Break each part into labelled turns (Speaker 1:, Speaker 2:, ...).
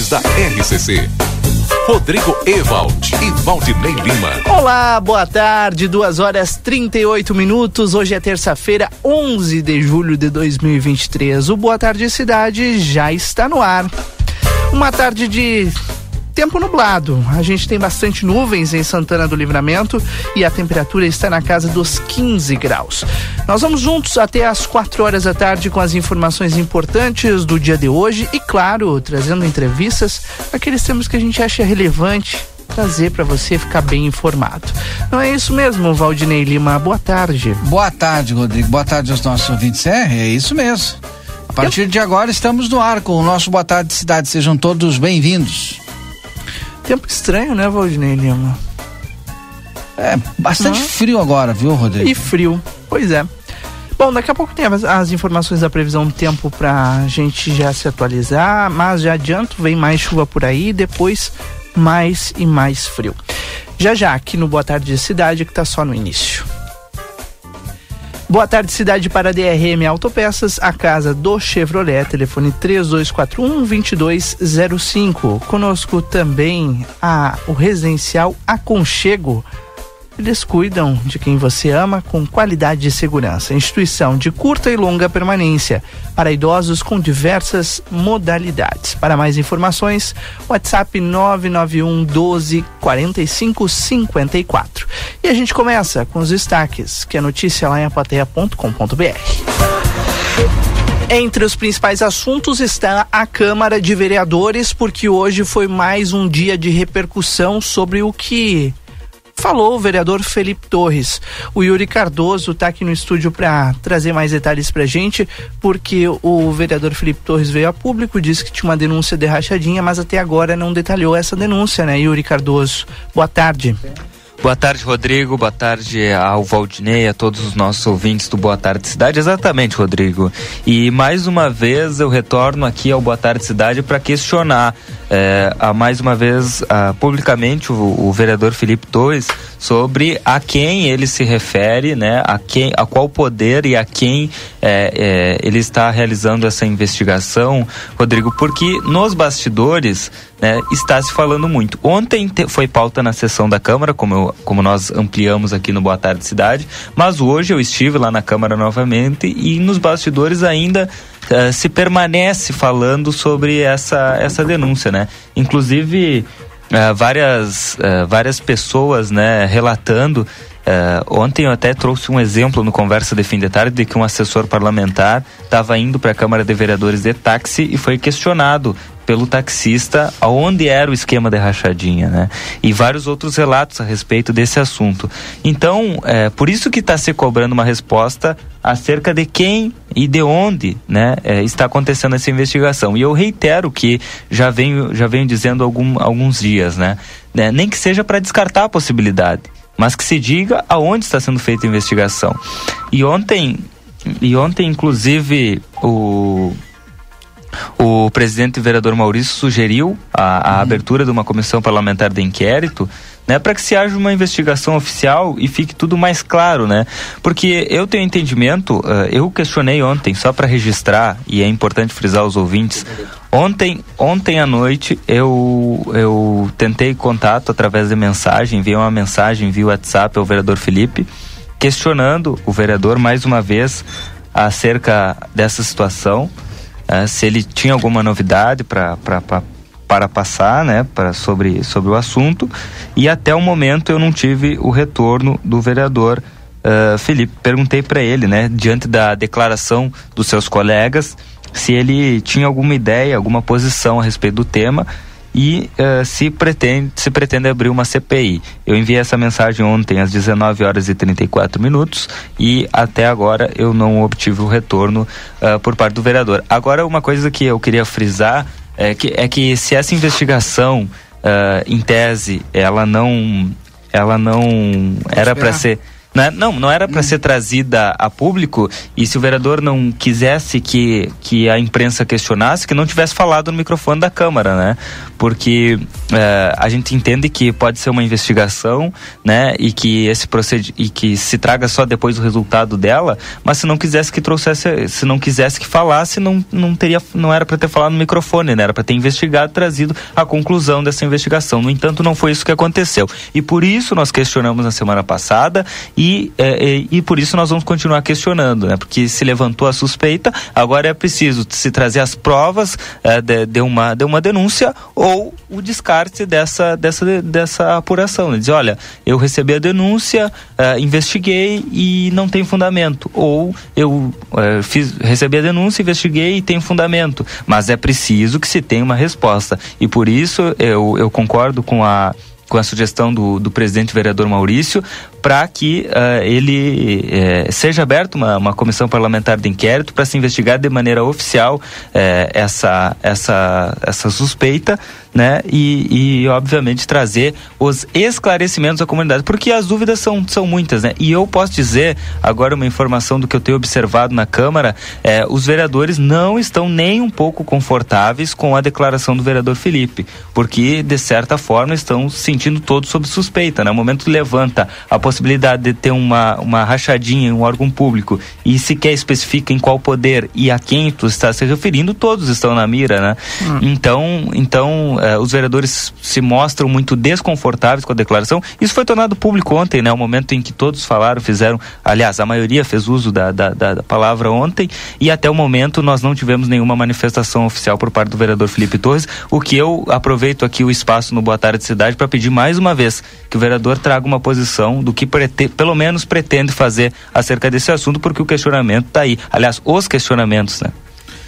Speaker 1: tardes da RCC. Rodrigo Ewald e Valdinei Lima.
Speaker 2: Olá, boa tarde, 2 horas 38 minutos. Hoje é terça-feira, 11 de julho de 2023. O Boa Tarde Cidade já está no ar. Uma tarde de tempo nublado. A gente tem bastante nuvens em Santana do Livramento e a temperatura está na casa dos 15 graus. Nós vamos juntos até às 4 horas da tarde com as informações importantes do dia de hoje e, claro, trazendo entrevistas, aqueles temas que a gente acha relevante trazer para você ficar bem informado. Não é isso mesmo, Valdinei Lima? Boa tarde.
Speaker 3: Boa tarde, Rodrigo. Boa tarde aos nossos ouvintes. É, é isso mesmo. A partir de agora estamos no ar com o nosso Boa Tarde Cidade. Sejam todos bem-vindos.
Speaker 2: Tempo estranho, né, Valdinei Lima?
Speaker 3: É, bastante frio agora, viu, Rodrigo?
Speaker 2: E frio, pois é. Bom, daqui a pouco tem as, as informações da previsão do tempo pra gente já se atualizar, mas já adianto, vem mais chuva por aí, depois mais e mais frio. Já já aqui no Boa Tarde Cidade, que tá só no início. Boa tarde, cidade para DRM Autopeças, a casa do Chevrolet, telefone 3241-2205. Conosco também a, o residencial Aconchego. Eles cuidam de quem você ama com qualidade e segurança. Instituição de curta e longa permanência para idosos com diversas modalidades. Para mais informações, WhatsApp 991 12 45 54. E a gente começa com os destaques, que é notícia lá em apateia.com.br. Entre os principais assuntos está a Câmara de Vereadores, porque hoje foi mais um dia de repercussão sobre o que falou o vereador Felipe Torres. O Yuri Cardoso está aqui no estúdio para trazer mais detalhes para gente, porque o vereador Felipe Torres veio a público, disse que tinha uma denúncia de rachadinha, mas até agora não detalhou essa denúncia, né, Yuri Cardoso? Boa tarde.
Speaker 4: Boa tarde, Rodrigo. Boa tarde ao Valdinei, a todos os nossos ouvintes do Boa Tarde Cidade. Exatamente, Rodrigo. E mais uma vez eu retorno aqui ao Boa Tarde Cidade para questionar é, a, mais uma vez a, publicamente o, o, vereador Felipe Torres sobre a quem ele se refere, né? A quem, a qual poder e a quem é, é, ele está realizando essa investigação, Rodrigo, porque nos bastidores né, está se falando muito. Ontem te, foi pauta na sessão da Câmara, como, eu, como nós ampliamos aqui no Boa Tarde Cidade, mas hoje eu estive lá na Câmara novamente e nos bastidores ainda uh, se permanece falando sobre essa, essa denúncia, né? Inclusive uh, várias, uh, várias pessoas né, relatando ontem eu até trouxe um exemplo no Conversa de Fim de Tarde de que um assessor parlamentar estava indo para a Câmara de Vereadores de táxi e foi questionado pelo taxista aonde era o esquema de rachadinha, né? E vários outros relatos a respeito desse assunto. Então, é por isso que está se cobrando uma resposta acerca de quem e de onde, né, é, está acontecendo essa investigação. E eu reitero que já venho já venho dizendo algum, alguns dias, né? né nem que seja para descartar a possibilidade, mas que se diga aonde está sendo feita a investigação. E ontem e ontem, inclusive, o o presidente e vereador Maurício sugeriu a, a uhum. abertura de uma comissão parlamentar de inquérito né, para que se haja uma investigação oficial e fique tudo mais claro, né? Porque eu tenho entendimento, uh, eu questionei ontem só para registrar e é importante frisar aos ouvintes. Ontem, ontem à noite eu eu tentei contato através de mensagem, enviei uma mensagem via WhatsApp ao vereador Felipe questionando o vereador mais uma vez acerca dessa situação uh, se ele tinha alguma novidade para para passar, né, para sobre sobre o assunto. E até o momento eu não tive o retorno do vereador uh, Felipe. Perguntei para ele, né, diante da declaração dos seus colegas, se ele tinha alguma ideia, alguma posição a respeito do tema e uh, se, pretende, se pretende abrir uma CPI. Eu enviei essa mensagem ontem às 19 horas e 34 minutos e até agora eu não obtive o retorno uh, por parte do vereador. Agora, uma coisa que eu queria frisar é que, é que se essa investigação, uh, em tese, ela não, ela não era para ser Né? Não, não era para hum. ser trazida a público e se o vereador não quisesse que, que a imprensa questionasse, que não tivesse falado no microfone da Câmara, né? Porque é, a gente entende que pode ser uma investigação, né? E que esse proced... e que se traga só depois o resultado dela, mas se não quisesse que trouxesse, se não quisesse que falasse, não, não teria, não era para ter falado no microfone, né? Era para ter investigado, trazido a conclusão dessa investigação. No entanto, não foi isso que aconteceu. E por isso nós questionamos na semana passada e, é, e, e por isso nós vamos continuar questionando, né? Porque se levantou a suspeita, agora é preciso se trazer as provas é, de, de, uma, de uma denúncia ou o descarte dessa, dessa, dessa apuração. Né? Dizer, olha, eu recebi a denúncia, é, investiguei e não tem fundamento. Ou eu é, fiz, recebi a denúncia, investiguei e tem fundamento. Mas é preciso que se tenha uma resposta. E por isso eu, eu concordo com a com a sugestão do, do presidente vereador Maurício para que uh, ele uh, seja aberta uma, uma comissão parlamentar de inquérito para se investigar de maneira oficial uh, essa, essa, essa suspeita né? E, e, obviamente trazer os esclarecimentos à comunidade, porque as dúvidas são, são muitas, né? E eu posso dizer agora uma informação do que eu tenho observado na Câmara, é, os vereadores não estão nem um pouco confortáveis com a declaração do vereador Felipe, porque de certa forma estão se sentindo todos sob suspeita, né? No momento levanta a possibilidade de ter uma, uma rachadinha em um órgão público e sequer especifica em qual poder e a quem tu está se referindo, todos estão na mira, né? Hum. Então, então uh, os vereadores se mostram muito desconfortáveis com a declaração. Isso foi tornado público ontem, né? O momento em que todos falaram, fizeram, aliás, a maioria fez uso da, da, da palavra ontem e até o momento nós não tivemos nenhuma manifestação oficial por parte do vereador Felipe Torres, o que eu aproveito aqui o espaço no Boa Tarde Cidade para pedir mais uma vez que o vereador traga uma posição do que pelo menos pretende fazer acerca desse assunto, porque o questionamento está aí. Aliás, os questionamentos, né?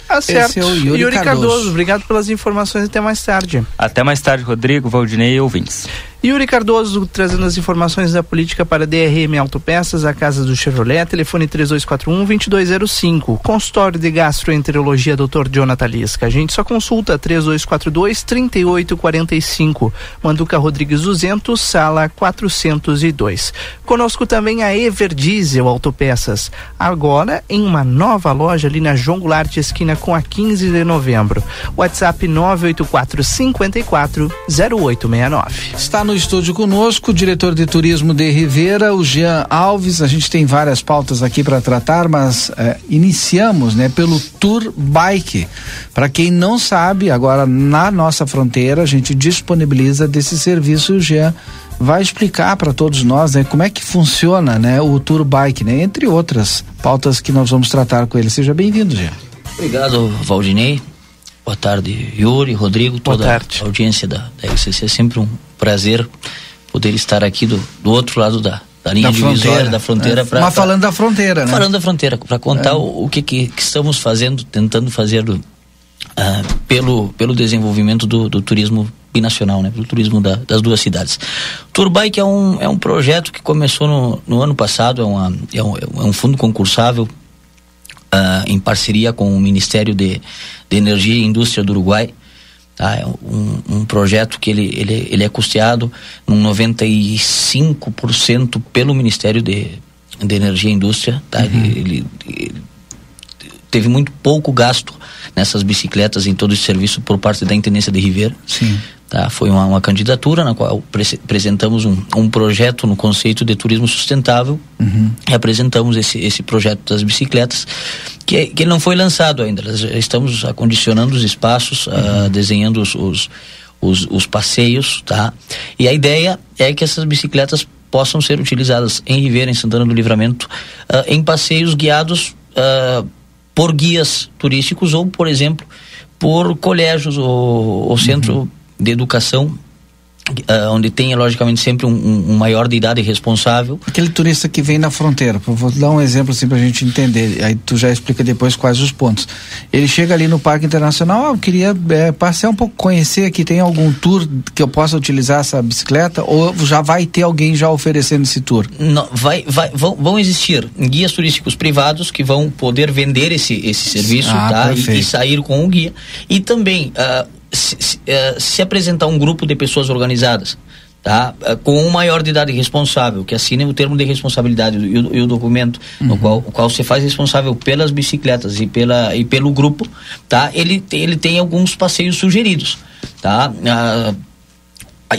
Speaker 2: Tá certo. Esse é o Yuri, Yuri Cardoso. Cardoso. Obrigado pelas informações. Até mais tarde.
Speaker 4: Até mais tarde, Rodrigo, Valdinei e ouvintes.
Speaker 2: Yuri Cardoso trazendo as informações da política para DRM Autopeças, a casa do Chevrolet, telefone 3241-2205. Consultório de Gastroenterologia, Dr. Jonathan Lisca. A gente só consulta 3242-3845. Manduca Rodrigues 200, sala 402. Conosco também a Everdiesel Autopeças. Agora em uma nova loja ali na João Goulart, esquina com a 15 de novembro. WhatsApp 984 54 0869.
Speaker 3: Está no no estúdio conosco o diretor de turismo de Rivera, o Jean Alves. A gente tem várias pautas aqui para tratar, mas é, iniciamos, né, pelo Tour Bike. Para quem não sabe, agora na nossa fronteira a gente disponibiliza desse serviço. O Jean vai explicar para todos nós, né, como é que funciona, né, o Tour Bike, né, entre outras pautas que nós vamos tratar com ele. Seja bem-vindo, Jean.
Speaker 5: Obrigado, Valdinei. Boa tarde, Yuri, Rodrigo, toda a audiência da, da RCC. É sempre um prazer poder estar aqui do, do outro lado da, da linha da divisória, da fronteira. É.
Speaker 3: Pra, Mas falando pra, da fronteira, né?
Speaker 5: Falando da fronteira, para contar é. o, o que, que, que, estamos fazendo, tentando fazer do, uh, pelo, pelo desenvolvimento do, do turismo binacional, né? Pelo turismo da, das duas cidades. Turbike é um, é um projeto que começou no, no ano passado, é, uma, é, um, é um fundo concursável uh, em parceria com o Ministério de, de Energia e Indústria do Uruguai. Tá? É um, um projeto que ele, ele, ele é custeado num 95% pelo Ministério de, de Energia e Indústria. Tá? Uhum. Ele, ele, ele, teve muito pouco gasto nessas bicicletas em todo esse serviço por parte da Intendência de Ribeira.
Speaker 3: Sim.
Speaker 5: Tá? Foi uma, uma, candidatura na qual apresentamos um, um, projeto no conceito de turismo sustentável uhum. e apresentamos esse, esse projeto das bicicletas que, que não foi lançado ainda. Estamos acondicionando os espaços, ah, uhum. uh, desenhando os, os, os, os, passeios, tá? E a ideia é que essas bicicletas possam ser utilizadas em Ribeira, em Santana do Livramento, uh, em passeios guiados uh, por guias turísticos ou, por exemplo, por colégios ou, ou centro uhum de educação Uh, onde tem logicamente sempre um, um, maior de idade responsável.
Speaker 3: Aquele turista que vem na fronteira, vou dar um exemplo assim para a gente entender, aí tu já explica depois quais os pontos. Ele chega ali no Parque Internacional, ah, eu queria é, passear um pouco, conhecer aqui, tem algum tour que eu possa utilizar essa bicicleta ou já vai ter alguém já oferecendo esse tour?
Speaker 5: Não, vai, vai, vão, vão existir guias turísticos privados que vão poder vender esse, esse serviço ah, tá? E, e, sair com o guia. E também uh, se, se, uh, se, apresentar um grupo de pessoas organizadas, tá? Eh, com um maior de idade responsável, que assine o termo de responsabilidade e o, e o documento uhum. no qual, o qual você faz responsável pelas bicicletas e, pela, e pelo grupo, tá? Ele, ele tem alguns passeios sugeridos, tá? Ah,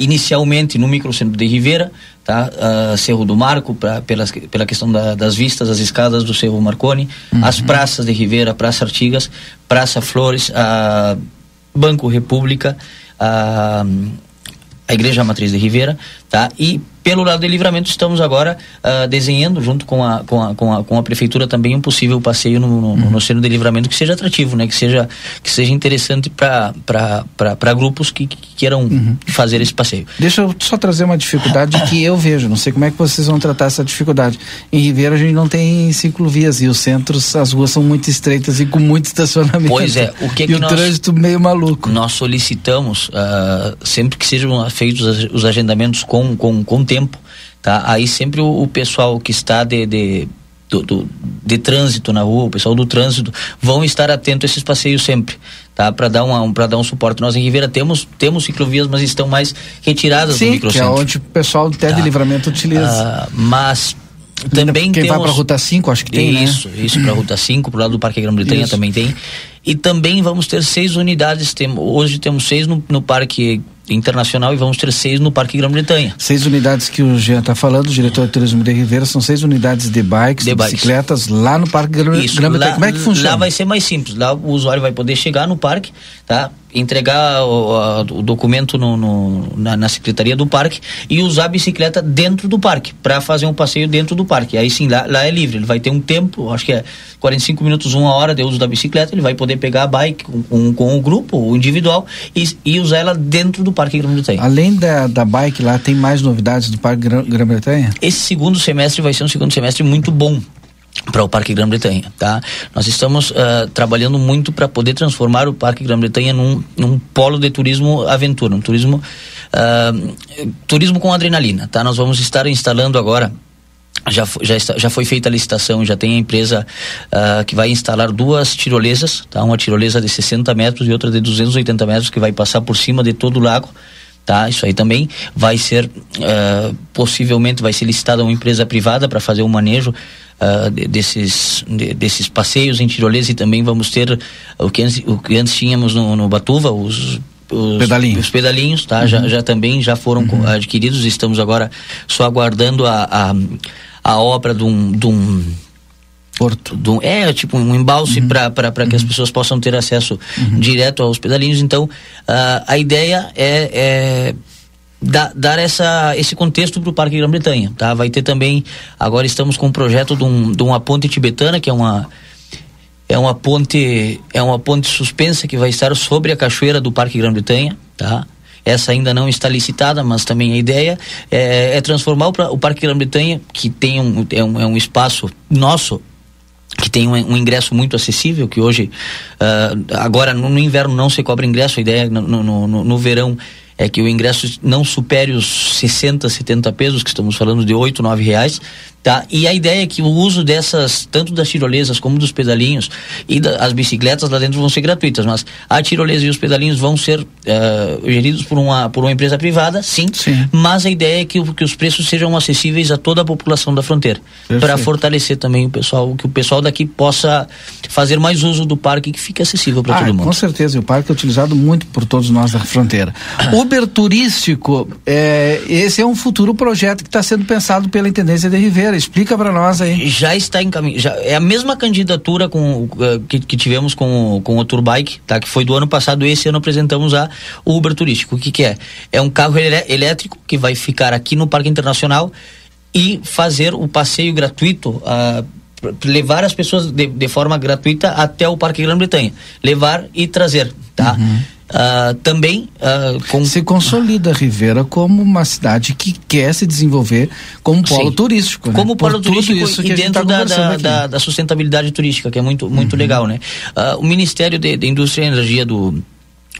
Speaker 5: inicialmente no microcentro de Ribeira, tá? Uh, Cerro do Marco, pra, pela, pela questão da, das vistas, as escadas do Cerro Marconi, uhum. as praças de Ribeira, Praça Artigas, Praça Flores, a Banco República, a, a Igreja Matriz de Ribeira, tá? E pelo lado de livramento, estamos agora uh, desenhando, junto com a, com, a, com, a, com a prefeitura, também um possível passeio no, no, uhum. no centro de livramento que seja atrativo, né? que, seja, que seja interessante para grupos que, que queiram uhum. fazer esse passeio.
Speaker 3: Deixa eu só trazer uma dificuldade que eu vejo, não sei como é que vocês vão tratar essa dificuldade. Em Ribeira a gente não tem ciclovias e os centros, as ruas são muito estreitas e com muito estacionamento.
Speaker 5: Pois é, o que,
Speaker 3: e
Speaker 5: que
Speaker 3: o
Speaker 5: nós,
Speaker 3: trânsito meio maluco.
Speaker 5: Nós solicitamos, uh, sempre que sejam feitos os agendamentos com, com, com tempo, tá? Aí sempre o, o pessoal que está de, de do, do, de trânsito na rua, o pessoal do trânsito vão estar atento a esses passeios sempre, tá? Para dar uma, para dar um suporte. Nós em Ribeira temos temos ciclovias, mas estão mais retiradas
Speaker 3: Sim,
Speaker 5: do microcentro.
Speaker 3: que é onde o pessoal até tá. de livramento utiliza.
Speaker 5: Ah, mas também
Speaker 3: Quem
Speaker 5: temos...
Speaker 3: vai para a Ruta 5, acho que tem,
Speaker 5: isso,
Speaker 3: né?
Speaker 5: Isso, para a Ruta 5, para o lado do Parque Grã-Bretanha também tem. E também vamos ter seis unidades, tem, hoje temos seis no, no Parque internacional e vamos ter seis no Parque Grã-Bretanha.
Speaker 3: Seis unidades que o Jean está falando, o diretor de turismo de Ribeira, são seis unidades de bikes, de, de bikes. bicicletas lá no Parque Grã-Bretanha. Como é que funciona?
Speaker 5: Lá vai ser mais simples, lá o usuário vai poder chegar no parque, tá? Entregar o, o documento no, no na, na, secretaria do parque e usar a bicicleta dentro do parque para fazer um passeio dentro do parque. Aí sim, lá, lá, é livre. Ele vai ter um tempo, acho que é 45 minutos, uma hora de uso da bicicleta. Ele vai poder pegar a bike com, com, com o grupo, o individual, e, e, usar ela dentro do Parque Grã-Bretanha.
Speaker 3: Além da, da bike lá, tem mais novidades do Parque Grã-Bretanha?
Speaker 5: Esse segundo semestre vai ser um segundo semestre muito bom para o Parque Grã-Bretanha, tá? Nós estamos uh, trabalhando muito para poder transformar o Parque Grã-Bretanha num, num polo de turismo aventura, um turismo uh, turismo com adrenalina, tá? Nós vamos estar instalando agora já, já, está, já foi feita a licitação, já tem a empresa uh, que vai instalar duas tirolesas, tá? Uma tirolesa de 60 metros e outra de 280 metros que vai passar por cima de todo o lago, tá? Isso aí também vai ser uh, possivelmente vai ser licitada uma empresa privada para fazer o manejo uh, desses de, desses passeios em tirolesa e também vamos ter o que antes, o que antes tínhamos no, no Batuva os os
Speaker 3: pedalinhos,
Speaker 5: os pedalinhos tá? Uhum. Já, já também já foram uhum. adquiridos, estamos agora só aguardando a, a, a obra de um, de um
Speaker 3: porto.
Speaker 5: Do, é, tipo um embalse uhum. para uhum. que as uhum. pessoas possam ter acesso uhum. direto aos pedalinhos. Então, uh, a ideia é, é da, dar essa, esse contexto para o Parque Grã-Bretanha. Tá? Vai ter também, agora estamos com um projeto de, um, de uma ponte tibetana, que é uma, é uma ponte é uma ponte suspensa que vai estar sobre a cachoeira do Parque Grã-Bretanha, tá? Essa ainda não está licitada, mas também a ideia é, é transformar o, o Parque Grã-Bretanha, que tem um, é, um, é um espaço nosso, que tem um, um, ingresso muito acessível, que hoje, uh, agora no, no, inverno não se cobra ingresso, a ideia no, no, no, no verão é que o ingresso não supere os 60, 70 pesos, que estamos falando de 8, 9 reais, tá? E a ideia é que o uso dessas, tanto das tirolesas como dos pedalinhos e da, as bicicletas lá dentro vão ser gratuitas, mas a tirolesa e os pedalinhos vão ser uh, geridos por uma, por uma empresa privada, sim, sim. mas a ideia é que, que os preços sejam acessíveis a toda a população da fronteira, para fortalecer também o pessoal, que o pessoal daqui possa fazer mais uso do parque que fique acessível para ah, todo mundo.
Speaker 3: Com certeza, e o parque é utilizado muito por todos nós da fronteira. Uber turístico, é, esse é um futuro projeto que está sendo pensado pela Intendência de Ribeira. Explica para nós aí.
Speaker 5: Já está em caminho. Já, é a mesma candidatura com, uh, que, que, tivemos com, com o Turbike, tá? que foi do ano passado. Esse ano apresentamos a Uber turístico. O que, que é? É um carro elétrico que vai ficar aqui no Parque Internacional e fazer o passeio gratuito. Uh, levar as pessoas de, de, forma gratuita até o Parque Grã-Bretanha. Levar e trazer, tá? Uhum. Uh, também uh,
Speaker 3: com... se consolida Rivera como uma cidade que quer se desenvolver como polo Sim. turístico né?
Speaker 5: como polo Por turístico e dentro tá da, da, da, da, sustentabilidade turística que é muito muito uhum. legal né uh, o Ministério de, de, Indústria e Energia do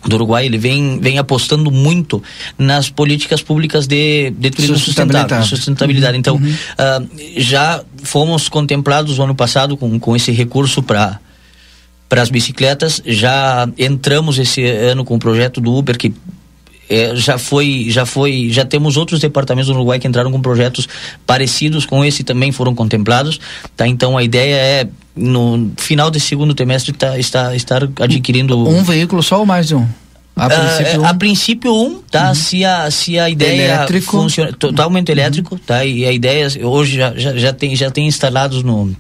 Speaker 5: do Uruguai ele vem, vem apostando muito nas políticas públicas de, de turismo sustentável, sustentabilidade. Então, uhum. já fomos contemplados o ano passado com, com esse recurso para para as bicicletas. Já entramos esse ano com o projeto do Uber, que é, já foi, já foi, já temos outros departamentos no Uruguai que entraram com projetos parecidos com esse também foram contemplados, tá? Então a ideia é no final desse segundo trimestre tá, está estar adquirindo
Speaker 3: um veículo só ou mais de um?
Speaker 5: A princípio, uh, um. a princípio um, tá? Uhum. Se a se a ideia
Speaker 3: elétrico.
Speaker 5: funciona totalmente uhum. elétrico, tá? E a ideia hoje já, já, já tem já tem instalados no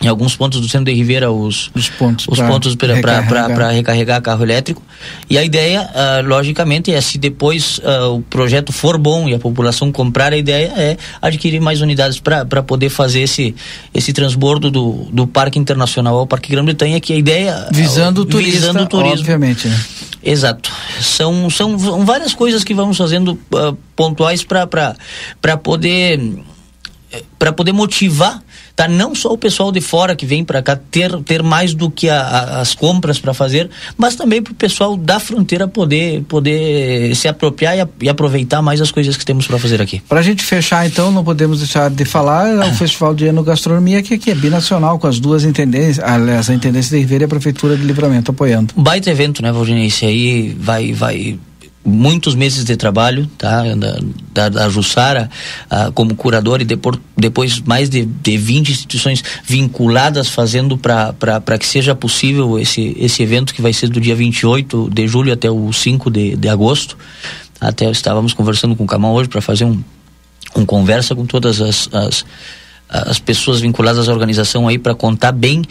Speaker 5: em alguns pontos do centro de Ribeira os,
Speaker 3: os pontos,
Speaker 5: os pontos para recarregar. recarregar carro elétrico. E a ideia, uh, logicamente, é se depois uh, o projeto for bom e a população comprar a ideia, é adquirir mais unidades para poder fazer esse, esse transbordo do, do Parque Internacional ao Parque Grã-Bretanha, que a ideia.
Speaker 3: Visando o turismo. Visando o turismo. Obviamente, né?
Speaker 5: Exato. São, são várias coisas que vamos fazendo uh, pontuais para poder para poder motivar tá? Não só o pessoal de fora que vem para cá ter ter mais do que a, a, as compras para fazer mas também para o pessoal da fronteira poder poder se apropriar e, a, e aproveitar mais as coisas que temos para fazer aqui.
Speaker 3: Para a gente fechar então não podemos deixar de falar é o festival de enogastronomia que aqui é binacional com as duas intendências aliás a intendência de Ribeira e a prefeitura de Livramento apoiando.
Speaker 5: Baita evento né Valdinei esse aí vai vai muitos meses de trabalho, tá? Da, da, da Jussara ah, como curador e depois, depois mais de, de 20 instituições vinculadas fazendo para que seja possível esse, esse evento que vai ser do dia 28 de julho até o 5 de, de agosto. Até estávamos conversando com o Camão hoje para fazer um, um conversa com todas as, as as pessoas vinculadas à organização aí para contar bem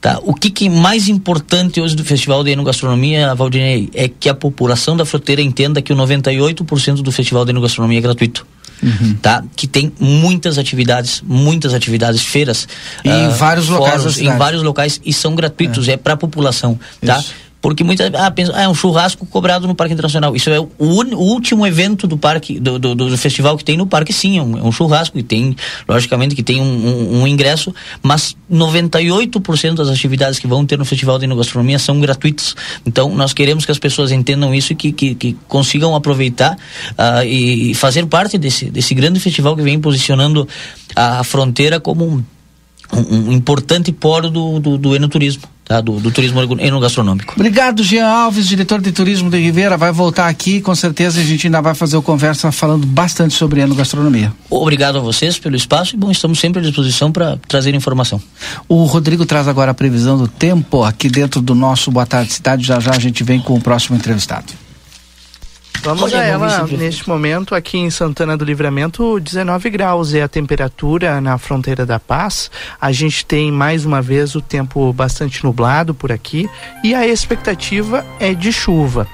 Speaker 5: tá? o que, que mais importante hoje do Festival de Enogastronomia, Valdinei, é que a população da fronteira entenda que o 98% do Festival de Enogastronomia é gratuito. Uhum. Tá? Que tem muitas atividades, muitas atividades, feiras.
Speaker 3: E uh, em vários fóruns, locais.
Speaker 5: Em vários locais e são gratuitos, é, é para a população. Tá? Porque muitas ah, pensa, ah, é um churrasco cobrado no Parque Internacional. Isso é o, un, o último evento do parque, do, do, do, festival que tem no parque, sim, é um, é um churrasco e tem, logicamente, que tem um, um, um ingresso, mas 98% das atividades que vão ter no Festival de Enogastronomia são gratuitas. Então, nós queremos que as pessoas entendam isso e que, que, que consigam aproveitar uh, e, fazer parte desse, desse grande festival que vem posicionando a fronteira como um, um, importante polo do, do, do enoturismo tá? do, do turismo enogastronômico.
Speaker 3: Obrigado, Jean Alves, diretor de turismo de Ribeira. Vai voltar aqui, com certeza a gente ainda vai fazer o conversa falando bastante sobre enogastronomia.
Speaker 5: Obrigado a vocês pelo espaço e bom, estamos sempre à disposição para trazer informação.
Speaker 3: O Rodrigo traz agora a previsão do tempo aqui dentro do nosso Boa Tarde Cidade. Já já a gente vem com o próximo entrevistado.
Speaker 2: Vamos a ela, neste momento, aqui em Santana do Livramento, 19 graus é a temperatura na fronteira da paz. A gente tem mais uma vez o tempo bastante nublado por aqui e a expectativa é de chuva.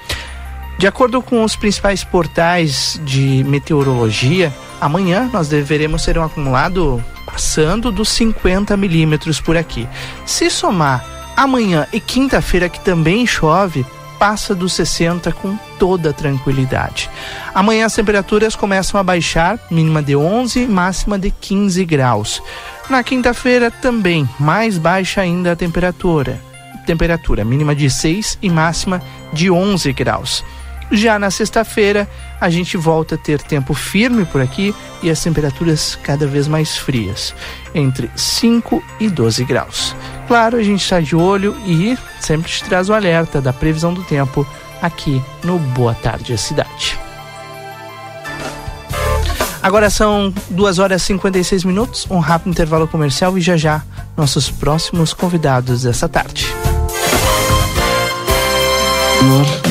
Speaker 2: De acordo com os principais portais de meteorologia, amanhã nós deveremos ter um acumulado passando dos 50 milímetros por aqui. Se somar amanhã e quinta-feira, que também chove, passa dos 60 com toda tranquilidade. Amanhã as temperaturas começam a baixar, mínima de 11, máxima de 15 graus. Na quinta-feira também mais baixa ainda a temperatura. Temperatura mínima de 6 e máxima de 11 graus. Já na sexta-feira, a gente volta a ter tempo firme por aqui e as temperaturas cada vez mais frias, entre 5 e 12 graus. Claro, a gente está de olho e sempre te traz o alerta da previsão do tempo aqui no Boa Tarde Cidade. Agora são 2 horas e 56 minutos, um rápido intervalo comercial e já já nossos próximos convidados dessa tarde.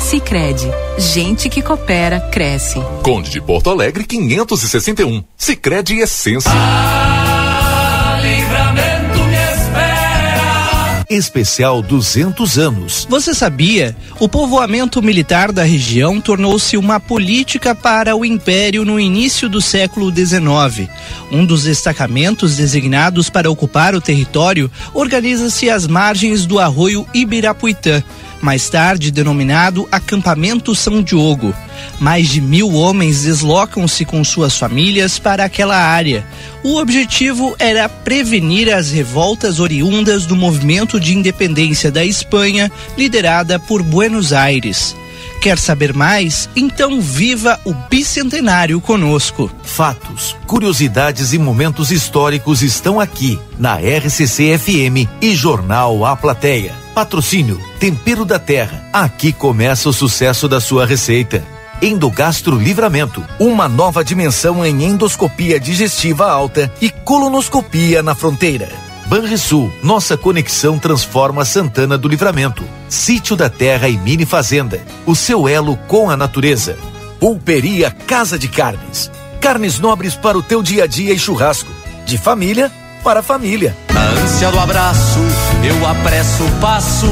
Speaker 6: Sicredi, gente que coopera cresce.
Speaker 7: Conde de Porto Alegre 561. Sicredi Essência. Ah!
Speaker 8: livramento me espera.
Speaker 9: Especial 200 anos.
Speaker 2: Você sabia? O povoamento militar da região tornou-se uma política para o império no início do século XIX. Um dos destacamentos designados para ocupar o território organiza-se às margens do arroio Ibirapuitã mais tarde denominado Acampamento São Diogo. Mais de mil homens deslocam-se com suas famílias para aquela área. O objetivo era prevenir as revoltas oriundas do movimento de independência da Espanha, liderada por Buenos Aires. Quer saber mais? Então viva o bicentenário conosco.
Speaker 9: Fatos, curiosidades e momentos históricos estão aqui na RCC FM e Jornal A Plateia. Patrocínio Tempero da Terra. Aqui começa o sucesso da sua receita. Endogastro Livramento, uma nova dimensão em endoscopia digestiva alta e colonoscopia na fronteira. Banrisul, nossa conexão transforma Santana do Livramento. Sítio da Terra e Mini Fazenda, o seu elo com a natureza. Pulperia Casa de Carnes. Carnes nobres para o teu dia a dia e churrasco. De família para família.
Speaker 8: Na ânsia do abraço, eu apresso o passo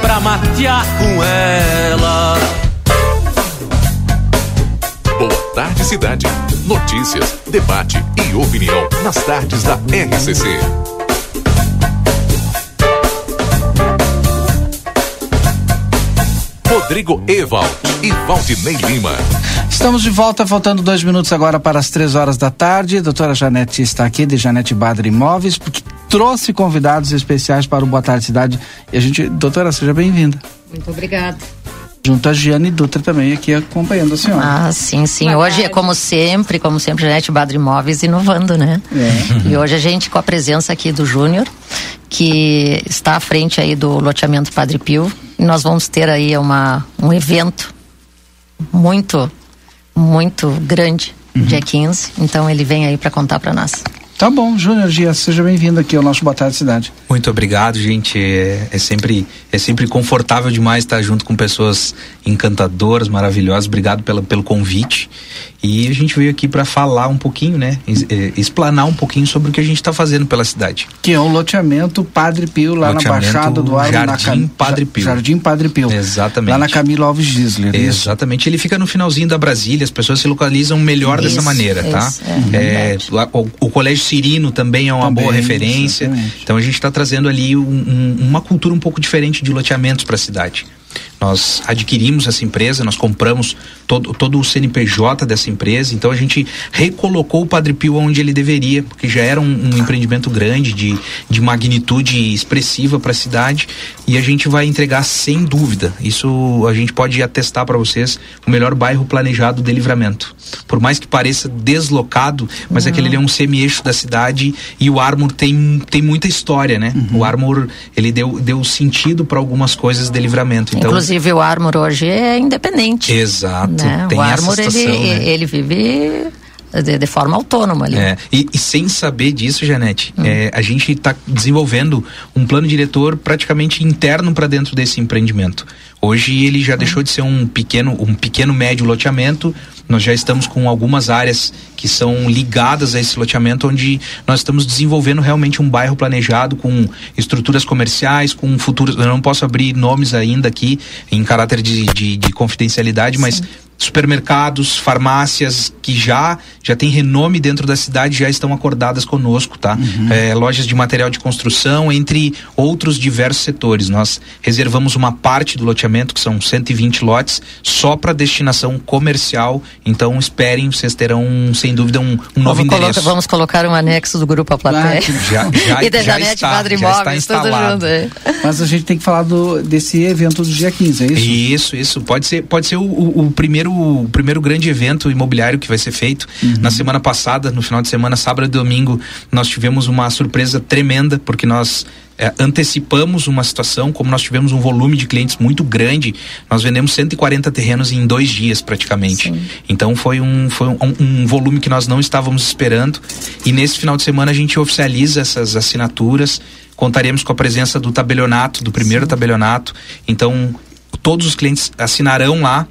Speaker 8: pra matear com ela.
Speaker 1: Boa tarde, cidade. Notícias, debate e opinião nas tardes da RCC. Rodrigo Ewald e Valdinei Lima.
Speaker 3: Estamos de volta, faltando dois minutos agora para as três horas da tarde. A doutora Janete está aqui, de Janete Badra Imóveis, porque trouxe convidados especiais para o Boa Tarde Cidade. E a gente, doutora, seja bem-vinda.
Speaker 10: Muito obrigada.
Speaker 3: Junto a Giane Dutra também aqui acompanhando a senhora.
Speaker 10: Ah, sim, sim. Boa hoje tarde. é como sempre, como sempre, Janete Badra Imóveis inovando, né? É. E hoje a gente com a presença aqui do Júnior, que está à frente aí do loteamento Padre Pio. E nós vamos ter aí uma, um evento muito, muito grande, uhum. dia 15. Então ele vem aí para contar para nós.
Speaker 3: Tá bom, Júnior Dias, seja bem-vindo aqui ao nosso Boa Tarde Cidade.
Speaker 11: Muito obrigado, gente. É, é, sempre é sempre confortável demais estar junto com pessoas encantadoras, maravilhosas. Obrigado pela, pelo convite. E a gente veio aqui para falar um pouquinho, né? É, explanar um pouquinho sobre o que a gente está fazendo pela cidade.
Speaker 3: Que é o loteamento Padre Pio, lá loteamento na Baixada do Ar.
Speaker 11: Jardim na Padre Pio.
Speaker 3: Jardim Padre Pio.
Speaker 11: Exatamente.
Speaker 3: Lá na Camilo Alves Gisler.
Speaker 11: Exatamente. Ele fica no finalzinho da Brasília, as pessoas se localizam melhor isso, dessa maneira, tá? isso, tá? É, é o, o, Colégio Cirino também é uma também, boa referência. Exatamente. Então a gente está trazendo ali um, um, uma cultura um pouco diferente de loteamentos para a cidade. Nós adquirimos essa empresa, nós compramos todo, todo o CNPJ dessa empresa, então a gente recolocou o Padre Pio onde ele deveria, porque já era um, um empreendimento grande, de, de magnitude expressiva para a cidade, e a gente vai entregar sem dúvida. Isso a gente pode atestar para vocês o melhor bairro planejado de livramento. Por mais que pareça deslocado, mas uhum. aquele ali é um semi-eixo da cidade e o Armor tem, tem muita história, né? Uhum. O Armor ele deu, deu sentido para algumas coisas de livramento.
Speaker 10: Então, Inclusive o Armor hoje é independente.
Speaker 11: Exato. Né?
Speaker 10: o Armor ele, né? ele vive de, de, forma autônoma ali.
Speaker 11: É, e, e, sem saber disso, Janete, hum. é, a gente está desenvolvendo um plano diretor praticamente interno para dentro desse empreendimento. Hoje ele já hum. deixou de ser um pequeno, um pequeno médio loteamento. Nós já estamos com algumas áreas que são ligadas a esse loteamento, onde nós estamos desenvolvendo realmente um bairro planejado com estruturas comerciais, com futuros. Eu não posso abrir nomes ainda aqui em caráter de, de, de confidencialidade, Sim. mas supermercados, farmácias que já já tem renome dentro da cidade já estão acordadas conosco, tá? Uhum. É, lojas de material de construção, entre outros diversos setores. Nós reservamos uma parte do loteamento, que são 120 lotes, só para destinação comercial. Então esperem, vocês terão sem dúvida um, um novo
Speaker 10: vamos
Speaker 11: endereço.
Speaker 10: vamos colocar um anexo do grupo A Plateia.
Speaker 11: já, já,
Speaker 10: e da Janete está, Padre Imóveis, tudo junto. É.
Speaker 3: Mas a gente tem que falar do, desse evento do dia 15, é isso?
Speaker 11: Isso, isso. Pode ser, pode ser o, o, o primeiro primeiro, o primeiro grande evento imobiliário que vai ser feito. Uhum. Na semana passada, no final de semana, sábado e domingo, nós tivemos uma surpresa tremenda, porque nós é, antecipamos uma situação, como nós tivemos um volume de clientes muito grande, nós vendemos 140 terrenos em dois dias praticamente. Sim. Então foi, um, foi um, um, volume que nós não estávamos esperando. E nesse final de semana a gente oficializa essas assinaturas. Contaremos com a presença do tabelionato, do primeiro Sim. tabelionato. Então todos os clientes assinarão lá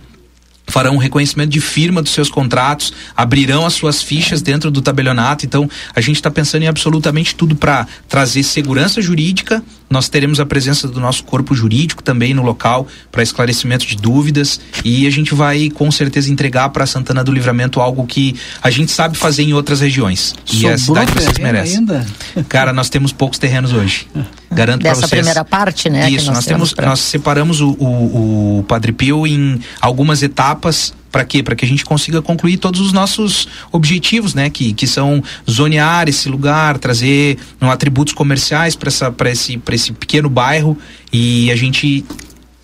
Speaker 11: farão um reconhecimento de firma dos seus contratos, abrirão as suas fichas dentro do tabelionato. Então, a gente está pensando em absolutamente tudo para trazer segurança jurídica. Nós teremos a presença do nosso corpo jurídico também no local para esclarecimento de dúvidas e a gente vai com certeza entregar para Santana do Livramento algo que a gente sabe fazer em outras regiões. e a cidade vocês merecem. Ainda? Cara, nós temos poucos terrenos hoje. Garanto para vocês.
Speaker 10: Dessa primeira parte, né?
Speaker 11: Isso, nós, nós temos, pra... nós separamos o, o, o Padre Pio em algumas etapas para quê? Para que a gente consiga concluir todos os nossos objetivos, né? Que, que são zonear esse lugar, trazer um, atributos comerciais para esse, esse pequeno bairro e a gente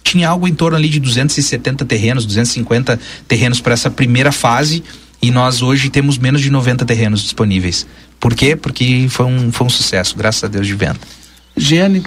Speaker 11: tinha algo em torno ali de 270 terrenos, 250 terrenos para essa primeira fase e nós hoje temos menos de 90 terrenos disponíveis. Por quê? Porque foi um, foi um sucesso, graças a Deus, de venda.
Speaker 3: Giane,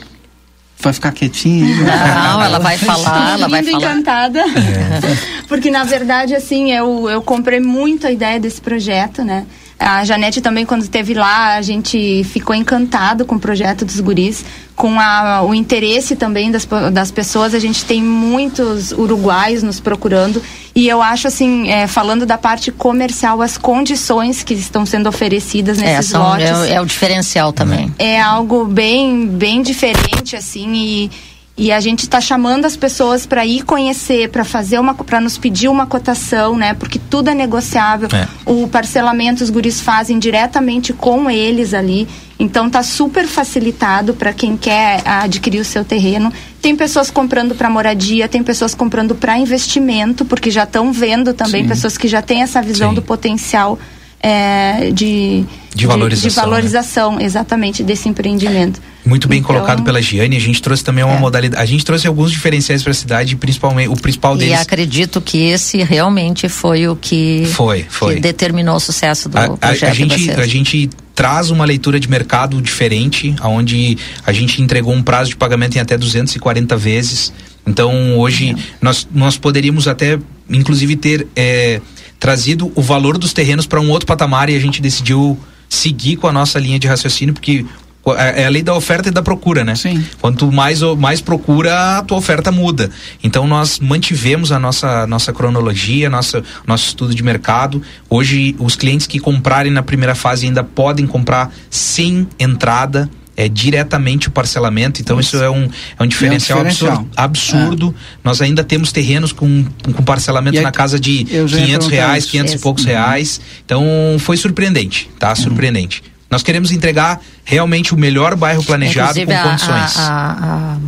Speaker 3: vai ficar quietinha?
Speaker 10: Não, ela vai falar, ela vai falar.
Speaker 12: encantada. É. Porque na verdade assim, eu eu comprei muito a ideia desse projeto, né? A Janete também, quando esteve lá, a gente ficou encantado com o projeto dos guris, com a, o interesse também das, das pessoas. A gente tem muitos uruguaios nos procurando. E eu acho, assim, é, falando da parte comercial, as condições que estão sendo oferecidas nesses é, são, lotes.
Speaker 10: É, é, o diferencial também.
Speaker 12: É algo bem, bem diferente, assim, e e a gente está chamando as pessoas para ir conhecer, para fazer uma, para nos pedir uma cotação, né? Porque tudo é negociável. É. O parcelamento os guris fazem diretamente com eles ali. Então tá super facilitado para quem quer adquirir o seu terreno. Tem pessoas comprando para moradia, tem pessoas comprando para investimento, porque já estão vendo também Sim. pessoas que já têm essa visão Sim. do potencial é, de,
Speaker 11: de valorização,
Speaker 12: de, de valorização né? exatamente desse empreendimento.
Speaker 11: Muito bem então, colocado pela Giane. A gente trouxe também uma é. modalidade. A gente trouxe alguns diferenciais para a cidade, principalmente o principal deles.
Speaker 10: E acredito que esse realmente foi o que,
Speaker 11: foi, foi.
Speaker 10: Que determinou o sucesso do a, projeto.
Speaker 11: A, a gente, a gente traz uma leitura de mercado diferente, onde a gente entregou um prazo de pagamento em até 240 vezes. Então hoje é. nós, nós poderíamos até, inclusive, ter é, trazido o valor dos terrenos para um outro patamar e a gente decidiu seguir com a nossa linha de raciocínio, porque é, é a lei da oferta e da procura, né?
Speaker 3: Sim.
Speaker 11: Quanto mais, mais procura, a tua oferta muda. Então nós mantivemos a nossa, nossa cronologia, nossa, nosso estudo de mercado. Hoje, os clientes que comprarem na primeira fase ainda podem comprar sem entrada é diretamente o parcelamento, então isso, isso é, um, é um diferencial, é um diferencial. absurdo. absurdo. É. Nós ainda temos terrenos com, com parcelamento na casa de 500 reais, 500 e poucos uhum. reais. Então foi surpreendente, tá? Uhum. Surpreendente. Nós queremos entregar realmente o melhor bairro planejado
Speaker 10: Inclusive
Speaker 11: com condições.
Speaker 10: A, a, a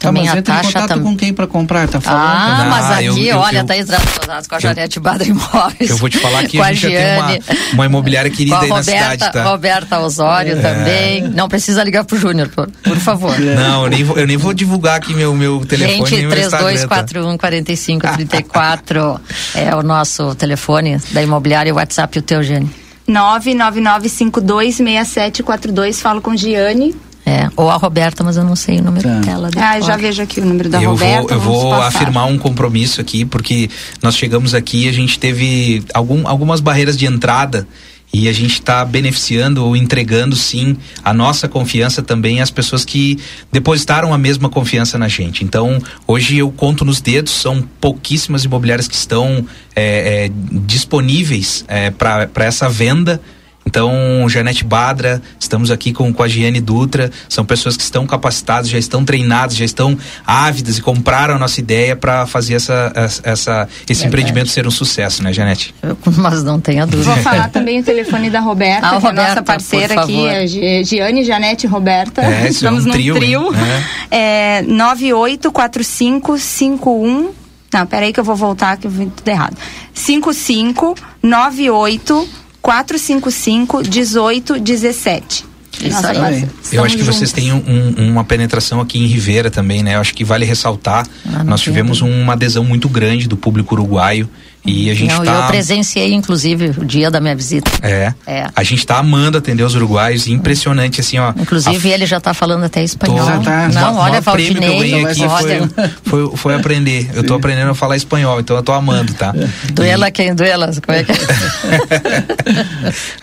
Speaker 3: também tá, mas a taxa em contato tam... com quem para comprar, tá falando?
Speaker 10: Ah, mas ah, aqui, eu, eu, olha, eu, tá entrando com a Janete Badra Imóveis.
Speaker 11: Eu vou te falar que a, gente Giane, já tem uma, uma imobiliária querida aí
Speaker 10: Roberta,
Speaker 11: na cidade, tá?
Speaker 10: Roberta Osório é. também. Não precisa ligar pro Júnior, por, por favor.
Speaker 11: Não, eu nem, vou, eu nem vou divulgar aqui meu, meu telefone.
Speaker 10: Gente, 3241 4534 é o nosso telefone da imobiliária e o WhatsApp o teu, Gene.
Speaker 12: 999526742. Falo com Giane.
Speaker 10: É, ou a Roberta, mas eu não sei o número tá. dela.
Speaker 12: Ah, já vejo aqui o número da
Speaker 11: eu
Speaker 12: Roberta.
Speaker 11: Vou, eu vou afirmar um compromisso aqui, porque nós chegamos aqui e a gente teve algum, algumas barreiras de entrada e a gente está beneficiando ou entregando sim a nossa confiança também às pessoas que depositaram a mesma confiança na gente. Então, hoje eu conto nos dedos, são pouquíssimas imobiliárias que estão é, é, disponíveis é, para essa venda então, Janete Badra, estamos aqui com, com a Giane Dutra, são pessoas que estão capacitadas, já estão treinadas, já estão ávidas e compraram a nossa ideia para fazer essa, essa, esse empreendimento ser um sucesso, né, Janete?
Speaker 10: Mas não tenha dúvida.
Speaker 12: Vou falar também o telefone da Roberta, ah, que Roberta, é a nossa parceira aqui, a Giane, Janete e Roberta.
Speaker 11: É, estamos é um trio, trio.
Speaker 12: Né? É 984551 não, peraí que eu vou voltar que eu vi tudo errado. 5598 455 1817.
Speaker 11: Isso aí. Eu acho que juntos. vocês têm um, uma penetração aqui em Rivera também, né? Eu acho que vale ressaltar. Ah, nós tivemos uma adesão muito grande do público uruguaio e a gente Não, tá...
Speaker 10: Eu presenciei, inclusive, o dia da minha visita.
Speaker 11: É. é. A gente tá amando atender os uruguaios. Impressionante, assim, ó.
Speaker 10: Inclusive, a... ele já tá falando até espanhol.
Speaker 11: Tô...
Speaker 10: Tá. Não,
Speaker 11: olha, o eu ganhei aqui foi, foi, foi, aprender. Eu tô aprendendo a falar espanhol, então eu tô amando, tá?
Speaker 10: Duela e... quem? Duela? Como é que é?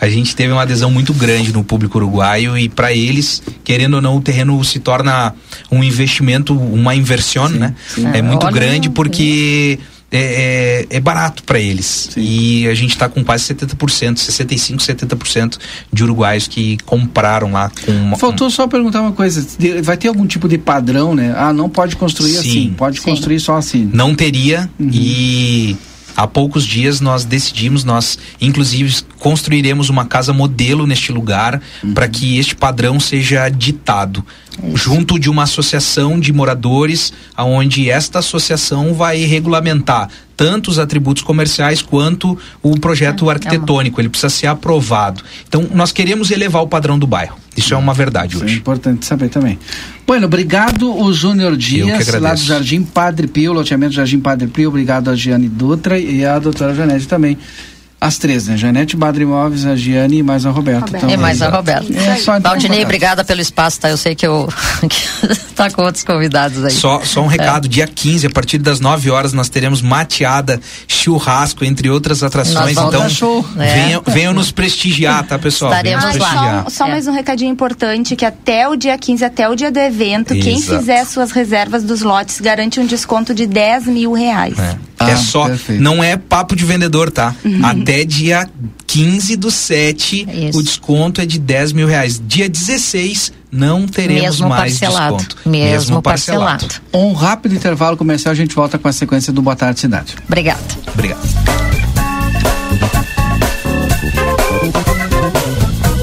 Speaker 11: a gente teve uma adesão muito grande no público uruguaio e para eles, querendo ou não, o terreno se torna um investimento, uma inversão, né? Sim. É muito olha, grande porque é, é, é barato para eles. Sim. E a gente está com quase 70%, 65, 70% de uruguaios que compraram lá com uma,
Speaker 3: Faltou só perguntar uma coisa, vai ter algum tipo de padrão, né? Ah, não pode construir Sim. assim, pode Sim. construir só assim.
Speaker 11: Não teria uhum. e há poucos dias nós decidimos, nós inclusive construiremos uma casa modelo neste lugar uhum. para que este padrão seja ditado é junto de uma associação de moradores, aonde esta associação vai regulamentar tanto os atributos comerciais quanto o projeto é, arquitetônico. É uma... Ele precisa ser aprovado. Então, nós queremos elevar o padrão do bairro. Isso é uma verdade Isso é hoje.
Speaker 3: É importante saber também. Bueno, obrigado o Júnior Dias, lá do Jardim Padre Pio, loteamento Jardim Padre Pio. Obrigado a Giane Dutra e a doutora Janete também. As três, né? Janete, Badre Imóveis, a Giane e mais a Roberta. Roberta.
Speaker 10: Então, e mais a Roberta. É, só então Valdinei, obrigada pelo espaço, tá? Eu sei que eu tá com outros convidados aí.
Speaker 11: Só, só um recado, é. dia 15, a partir das 9 horas, nós teremos mateada, churrasco, entre outras atrações. Então, show. É. venham, venham nos prestigiar, tá, pessoal?
Speaker 12: Estaremos nos lá. Só, só é. mais um recadinho importante, que até o dia 15, até o dia do evento, Exato. quem fizer suas reservas dos lotes garante um desconto de 10 mil reais.
Speaker 11: É. É ah, é só, perfeito. não é papo de vendedor, tá? Uhum. Até dia 15 do 7, Isso. o desconto é de 10 mil reais. Dia 16, não teremos Mesmo mais parcelado. desconto.
Speaker 10: Mesmo, Mesmo parcelado. parcelado.
Speaker 3: Um rápido intervalo comercial, a gente volta com a sequência do Boa Tarde Cidade.
Speaker 10: Obrigada.
Speaker 11: Obrigado.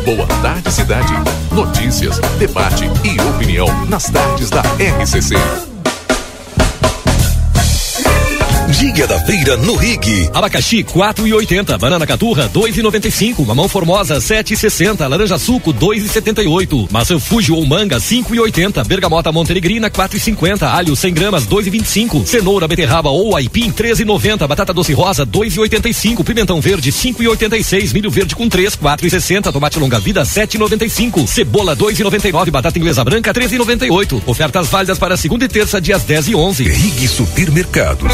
Speaker 1: Boa Tarde Cidade. Notícias, debate e opinião nas tardes da RCC.
Speaker 13: Dia da feira no Rig.
Speaker 14: Abacaxi 4,80, banana caturra 2,95, mamão formosa 7,60, laranja suco 2,78, maçã Fuji ou manga 5,80, bergamota montenegrina 4,50, alho 100 gramas 2,25, cenoura beterraba ou aipim 13,90, batata doce rosa 2,85, pimentão verde 5,86, milho verde com 3 4,60, tomate longa vida 7,95, cebola 2,99, batata inglesa branca 13,98. Ofertas válidas para segunda e terça dias 10 e 11.
Speaker 13: Rig Supermercados.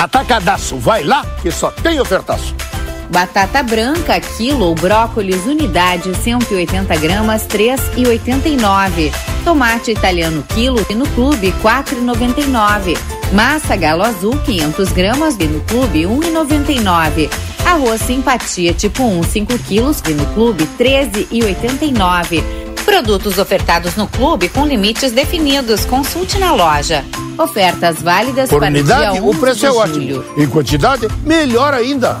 Speaker 15: Atacadaço, vai lá que só tem ofertaço.
Speaker 16: Batata branca, quilo ou brócolis, unidade 180 gramas, 3,89. Tomate italiano, quilo, e no clube, 4,99. Massa galo azul, 500 gramas, e no clube, 1,99. Arroz simpatia tipo 1, 5 quilos, e no clube, 13,89. Produtos ofertados no clube com limites definidos. Consulte na loja. Ofertas válidas
Speaker 15: Por
Speaker 16: para
Speaker 15: unidade,
Speaker 16: o dia 11
Speaker 15: o preço é ótimo.
Speaker 16: Julho.
Speaker 15: Em quantidade, melhor ainda.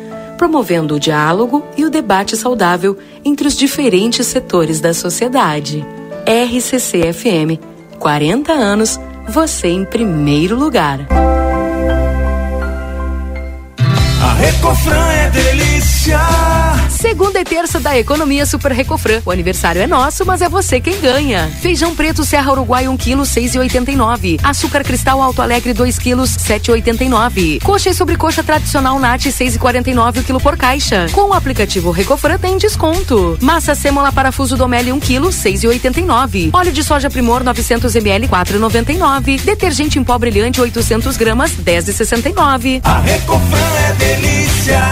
Speaker 17: promovendo o diálogo e o debate saudável entre os diferentes setores da sociedade. RCC-FM, 40 anos, você em primeiro lugar.
Speaker 18: A Recofran é delícia
Speaker 17: Segunda e terça da Economia Super Recofran. O aniversário é nosso, mas é você quem ganha. Feijão preto Serra Uruguai 1 kg 6,89. Açúcar cristal Alto Alegre 2 kg 7,89. Coxa e sobrecoxa tradicional Nat 6,49 o quilo por caixa. Com o aplicativo Recofran tem desconto. Massa sêmola parafuso Domelli 1 kg 6,89. Óleo de soja Primor 900 ml 4,99. Detergente em pó brilhante 800 gramas 10,69.
Speaker 18: A Recofran é delícia.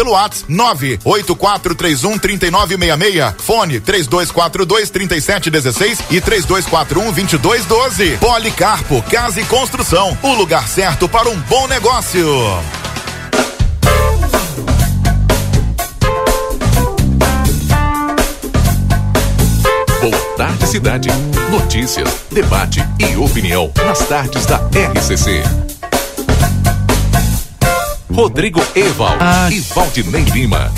Speaker 7: WhatsApp 98431 3966. Fone 3242 3716 e 3241 2212. Policarpo Casa e Construção. O lugar certo para um bom negócio.
Speaker 1: Boa tarde, cidade. Notícias, debate e opinião nas tardes da RCC. Rodrigo Eval
Speaker 3: Ah.
Speaker 1: e Valdinei Lima.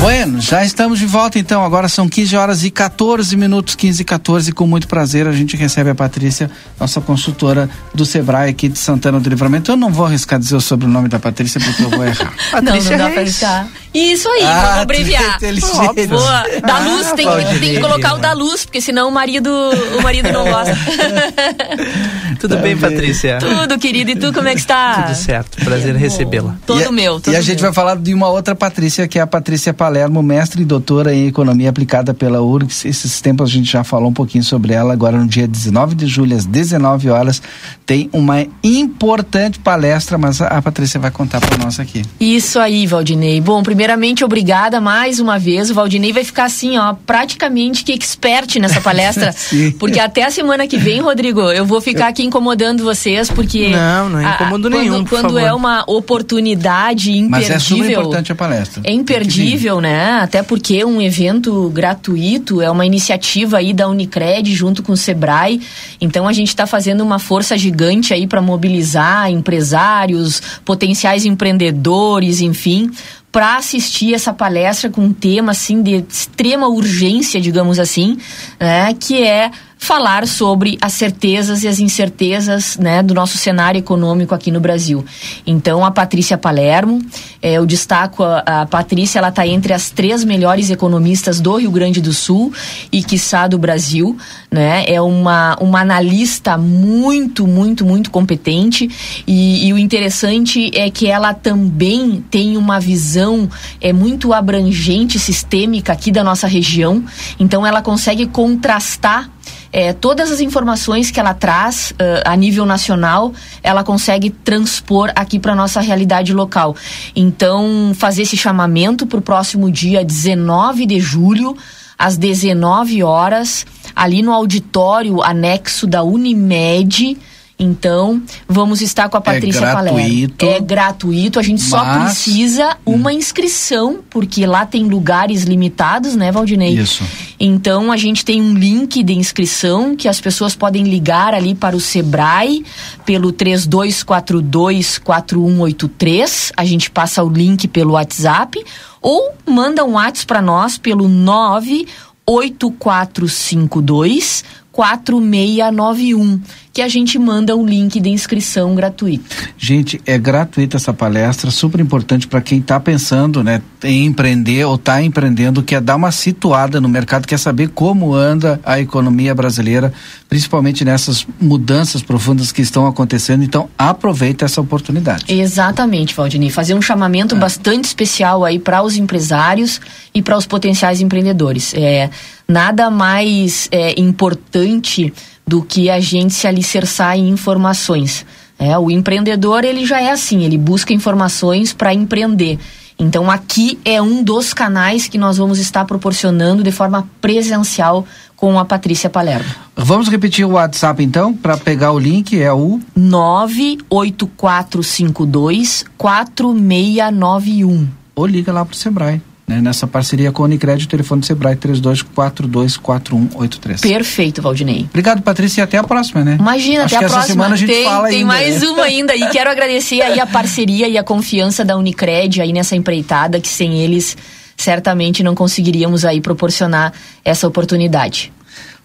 Speaker 3: Bueno, já estamos de volta então. Agora são 15 horas e 14 minutos, 15 e 14. Com muito prazer, a gente recebe a Patrícia, nossa consultora do Sebrae aqui de Santana do Livramento. Eu não vou arriscar dizer o sobrenome da Patrícia porque eu vou errar.
Speaker 19: não, não dá pra arriscar. Isso aí,
Speaker 3: Ah,
Speaker 19: vamos abreviar.
Speaker 3: é inteligente.
Speaker 19: Boa. Da
Speaker 3: Ah,
Speaker 19: luz, tem,
Speaker 3: Valdinei,
Speaker 19: tem que colocar o da luz, porque senão o marido, o marido não gosta.
Speaker 2: Tudo bem, Patrícia?
Speaker 19: Tudo, querido. E tu, como é que está?
Speaker 2: Tudo certo. Prazer em recebê-la.
Speaker 19: Todo
Speaker 3: e, a-
Speaker 19: meu, todo
Speaker 3: E a gente
Speaker 19: meu.
Speaker 3: vai falar de uma outra Patrícia, que é a Patrícia Palermo, mestre e doutora em Economia Aplicada pela URGS. Esses tempos a gente já falou um pouquinho sobre ela. Agora, no dia 19 de julho, às 19 horas, tem uma importante palestra, mas a, a Patrícia vai contar para nós aqui.
Speaker 19: Isso aí, Valdinei. Bom, primeiramente, obrigada mais uma vez. O Valdinei vai ficar assim, ó, praticamente que expert nessa palestra. Porque até a semana que vem, Rodrigo, eu vou ficar aqui incomodando vocês, porque.
Speaker 2: Não, não é
Speaker 19: a-
Speaker 2: incômodo
Speaker 19: quando,
Speaker 2: nenhum,
Speaker 19: Quando
Speaker 2: favor.
Speaker 19: é uma oportunidade imperdível.
Speaker 3: Mas é super importante a palestra.
Speaker 19: É imperdível, né? Até porque é um evento gratuito, é uma iniciativa aí da Unicred junto com o Sebrae. Então a gente está fazendo uma força gigante aí para mobilizar empresários, potenciais empreendedores, enfim, para assistir essa palestra com um tema assim de extrema urgência, digamos assim, né? Que é falar sobre as certezas e as incertezas né, do nosso cenário econômico aqui no Brasil. Então, a Patrícia Palermo, eh, eu destaco a, a Patrícia, ela está entre as três melhores economistas do Rio Grande do Sul e, quiçá, do Brasil. Né? É uma, uma analista muito, muito, muito competente e, e o interessante é que ela também tem uma visão é, muito abrangente, sistêmica aqui da nossa região. Então, ela consegue contrastar é, todas as informações que ela traz ah, a nível nacional, ela consegue transpor aqui para nossa realidade local. Então, fazer esse chamamento para o próximo dia 19 de julho, às 19 horas, ali no auditório anexo da Unimed. Então, vamos estar com a Patrícia Palermo.
Speaker 3: gratuito.
Speaker 19: É gratuito, a gente só precisa uma inscrição, porque lá tem lugares limitados, né, Valdinei?
Speaker 3: Isso.
Speaker 19: Então a gente tem um link de inscrição que as pessoas podem ligar ali para o Sebrae pelo 3242 4183. A gente passa o link pelo WhatsApp ou manda um WhatsApp para nós pelo 98452 4691. Que a gente manda o link de inscrição gratuito.
Speaker 3: Gente, é gratuita essa palestra, super importante para quem está pensando, né, em empreender ou está empreendendo, quer dar uma situada no mercado, quer saber como anda a economia brasileira, principalmente nessas mudanças profundas que estão acontecendo. Então, aproveita essa oportunidade.
Speaker 19: Exatamente, Valdinei. Fazer um chamamento é. bastante especial aí para os empresários e para os potenciais empreendedores. É nada mais é, importante do que a gente se alicerçar em informações. É, o empreendedor ele já é assim, ele busca informações para empreender. Então aqui é um dos canais que nós vamos estar proporcionando de forma presencial com a Patrícia Palermo.
Speaker 3: Vamos repetir o WhatsApp então para pegar o link é o
Speaker 19: 98452 4691.
Speaker 3: Ou liga lá pro Sebrae né, nessa parceria com a Unicred, o telefone do Sebrae 32424183.
Speaker 19: Perfeito, Valdinei.
Speaker 3: Obrigado, Patrícia, e até a próxima, né?
Speaker 19: Imagina,
Speaker 3: Acho
Speaker 19: até
Speaker 3: a
Speaker 19: próxima.
Speaker 3: semana a gente
Speaker 19: tem,
Speaker 3: fala
Speaker 19: tem
Speaker 3: ainda,
Speaker 19: mais
Speaker 3: né?
Speaker 19: uma ainda e quero agradecer aí a parceria e a confiança da Unicred aí nessa empreitada que sem eles certamente não conseguiríamos aí proporcionar essa oportunidade.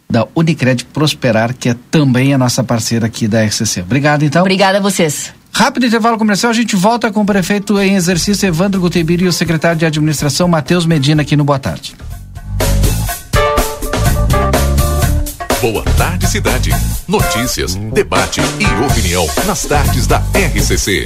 Speaker 3: Da Unicred Prosperar, que é também a nossa parceira aqui da RCC. Obrigado, então.
Speaker 19: Obrigada a vocês.
Speaker 3: Rápido intervalo comercial, a gente volta com o prefeito em exercício Evandro Gutebiri e o secretário de administração Matheus Medina aqui no Boa Tarde.
Speaker 1: Boa tarde, cidade. Notícias, debate e opinião nas tardes da RCC.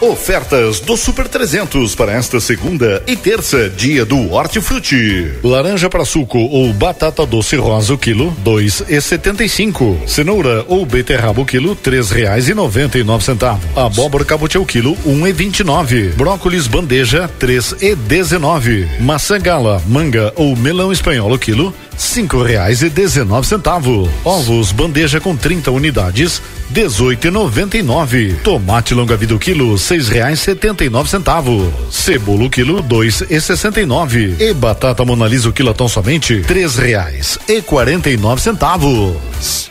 Speaker 20: Ofertas do Super 300 para esta segunda e terça, dia do Hortifruti. Laranja para suco ou batata doce rosa o quilo, dois e setenta e cinco. Cenoura ou beterraba o quilo, três reais e noventa e nove centavos. Abóbora cabotiá o quilo, um e vinte e nove. Brócolis bandeja, três e dezenove. Maçã gala, manga ou melão espanhol o quilo, cinco reais e dezenove centavos. Ovos bandeja com 30 unidades, dezoito e noventa e nove. Tomate longa vida o quilo, seis reais setenta e nove centavos. Cebola o quilo, dois e sessenta e nove. E batata monalisa o quilo tão somente três reais e quarenta e nove centavos.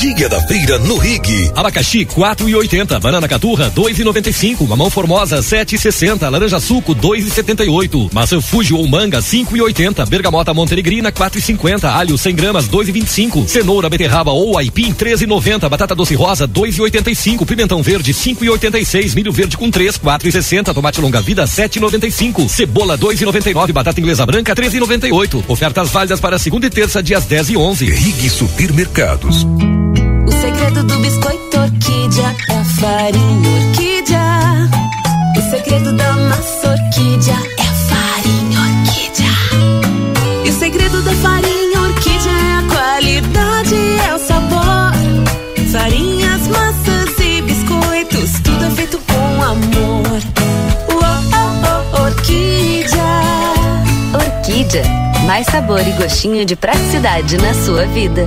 Speaker 13: Dia da feira no Rig.
Speaker 14: Abacaxi 4,80, banana caturra 2,95, mamão formosa 7,60, laranja suco 2,78, maçã Fuji ou manga 5,80, bergamota montenegrina 4,50, alho 100 gramas 2,25, cenoura beterraba ou aipim 13,90, batata doce rosa 2,85, pimentão verde 5,86, milho verde com 3 4,60, tomate longa vida 7,95, cebola 2,99, batata inglesa branca 13,98. Ofertas válidas para segunda e terça dias 10 e 11.
Speaker 13: Rig Supermercados.
Speaker 17: Segredo
Speaker 21: do biscoito orquídea é a farinha orquídea. O segredo da massa orquídea é a farinha orquídea. E o segredo da farinha orquídea é a qualidade, é o sabor. Farinhas, massas e biscoitos, tudo é feito com amor. Orquídea.
Speaker 22: Orquídea. Mais sabor y gostinho de praticidade na sua vida.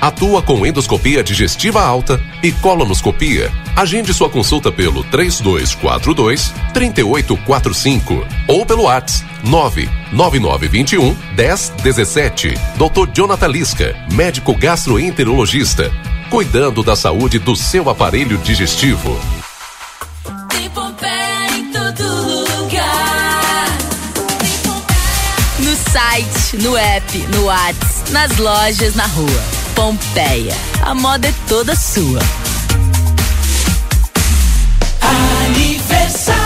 Speaker 1: Atua com endoscopia digestiva alta e colonoscopia. Agende sua consulta pelo 3242 3845 ou pelo WhatsApp 99921 1017. Dr. Jonathan Lisca, médico gastroenterologista, cuidando da saúde do seu aparelho digestivo.
Speaker 21: Em todo lugar.
Speaker 6: No site, no app, no WhatsApp, nas lojas, na rua. Pompeia. A moda é toda sua.
Speaker 21: Aniversário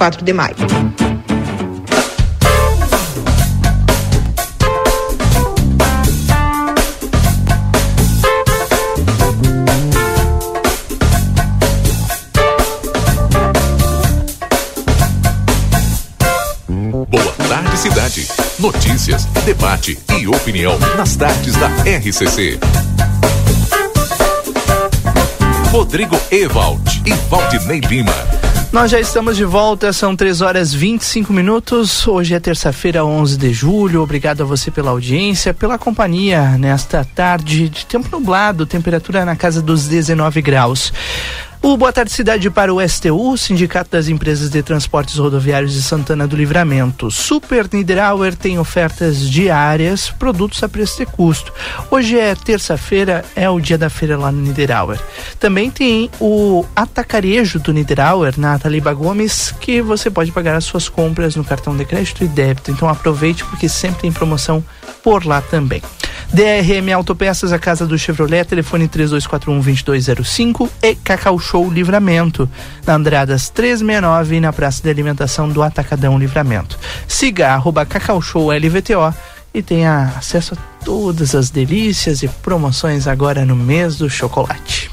Speaker 23: 24 de maio.
Speaker 1: Boa tarde, cidade. Notícias, debate e opinião nas tardes da RCC. Rodrigo Ewald e Valdinei Lima.
Speaker 2: Nós já estamos de volta, são 3 horas 25 minutos. Hoje é terça-feira, 11 de julho. Obrigado a você pela audiência, pela companhia nesta tarde de tempo nublado, temperatura na casa dos 19 graus. O Boa Tarde Cidade para o STU, Sindicato das Empresas de Transportes Rodoviários de Santana do Livramento. Super Niederauer tem ofertas diárias, produtos a preço de custo. Hoje é terça-feira, é o dia da feira lá no Niederauer. Também tem o atacarejo do Niederauer, na Taliba Gomes, que você pode pagar as suas compras no cartão de crédito e débito. Então aproveite porque sempre tem promoção por lá também. DRM Autopeças, a casa do Chevrolet, telefone 3241-2205 e Cacau Show Livramento, na Andradas 369 e na Praça de Alimentação do Atacadão Livramento. Siga arroba Cacau Show LVTO e tenha acesso a todas as delícias e promoções agora no mês do chocolate.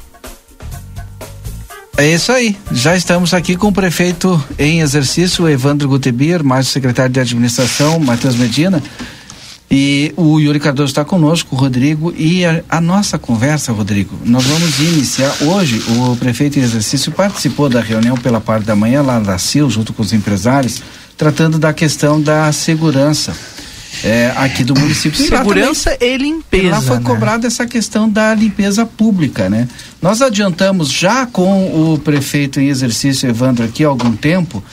Speaker 3: É isso aí. Já estamos aqui com o prefeito em exercício, Evandro Gutebir, mais o secretário de administração, Matheus Medina. E o Yuri Cardoso está conosco, o Rodrigo, e a, a, nossa conversa, Rodrigo, nós vamos iniciar hoje. O prefeito em exercício participou da reunião pela parte da manhã lá da CIL, junto com os empresários, tratando da questão da segurança. É, aqui do município.
Speaker 2: Segurança e limpeza.
Speaker 3: E lá foi
Speaker 2: né?
Speaker 3: cobrada essa questão da limpeza pública, né? Nós adiantamos já com o prefeito em exercício, Evandro, aqui há algum tempo,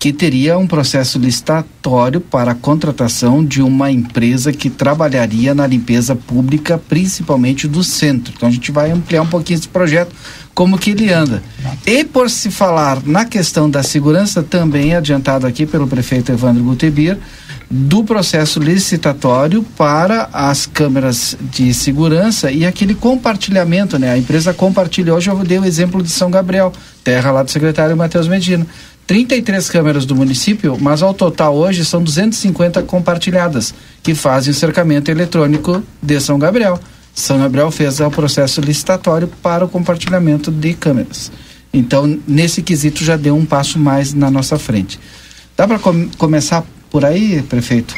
Speaker 3: que teria um processo licitatório para a contratação de uma empresa que trabalharia na limpeza pública, principalmente do centro. Então a gente vai ampliar um pouquinho esse projeto, como que ele anda. E por se falar na questão da segurança, também adiantado aqui pelo prefeito Evandro Gutebir, do processo licitatório para as câmeras de segurança e aquele compartilhamento, né? A empresa compartilha. Hoje eu dei o exemplo de São Gabriel, terra lá do secretário Matheus Medina. 33 câmeras do município, mas ao total hoje são 250 compartilhadas, que fazem o cercamento eletrônico de São Gabriel. São Gabriel fez o processo licitatório para o compartilhamento de câmeras. Então, nesse quesito já deu um passo mais na nossa frente. Dá para com começar por aí, prefeito?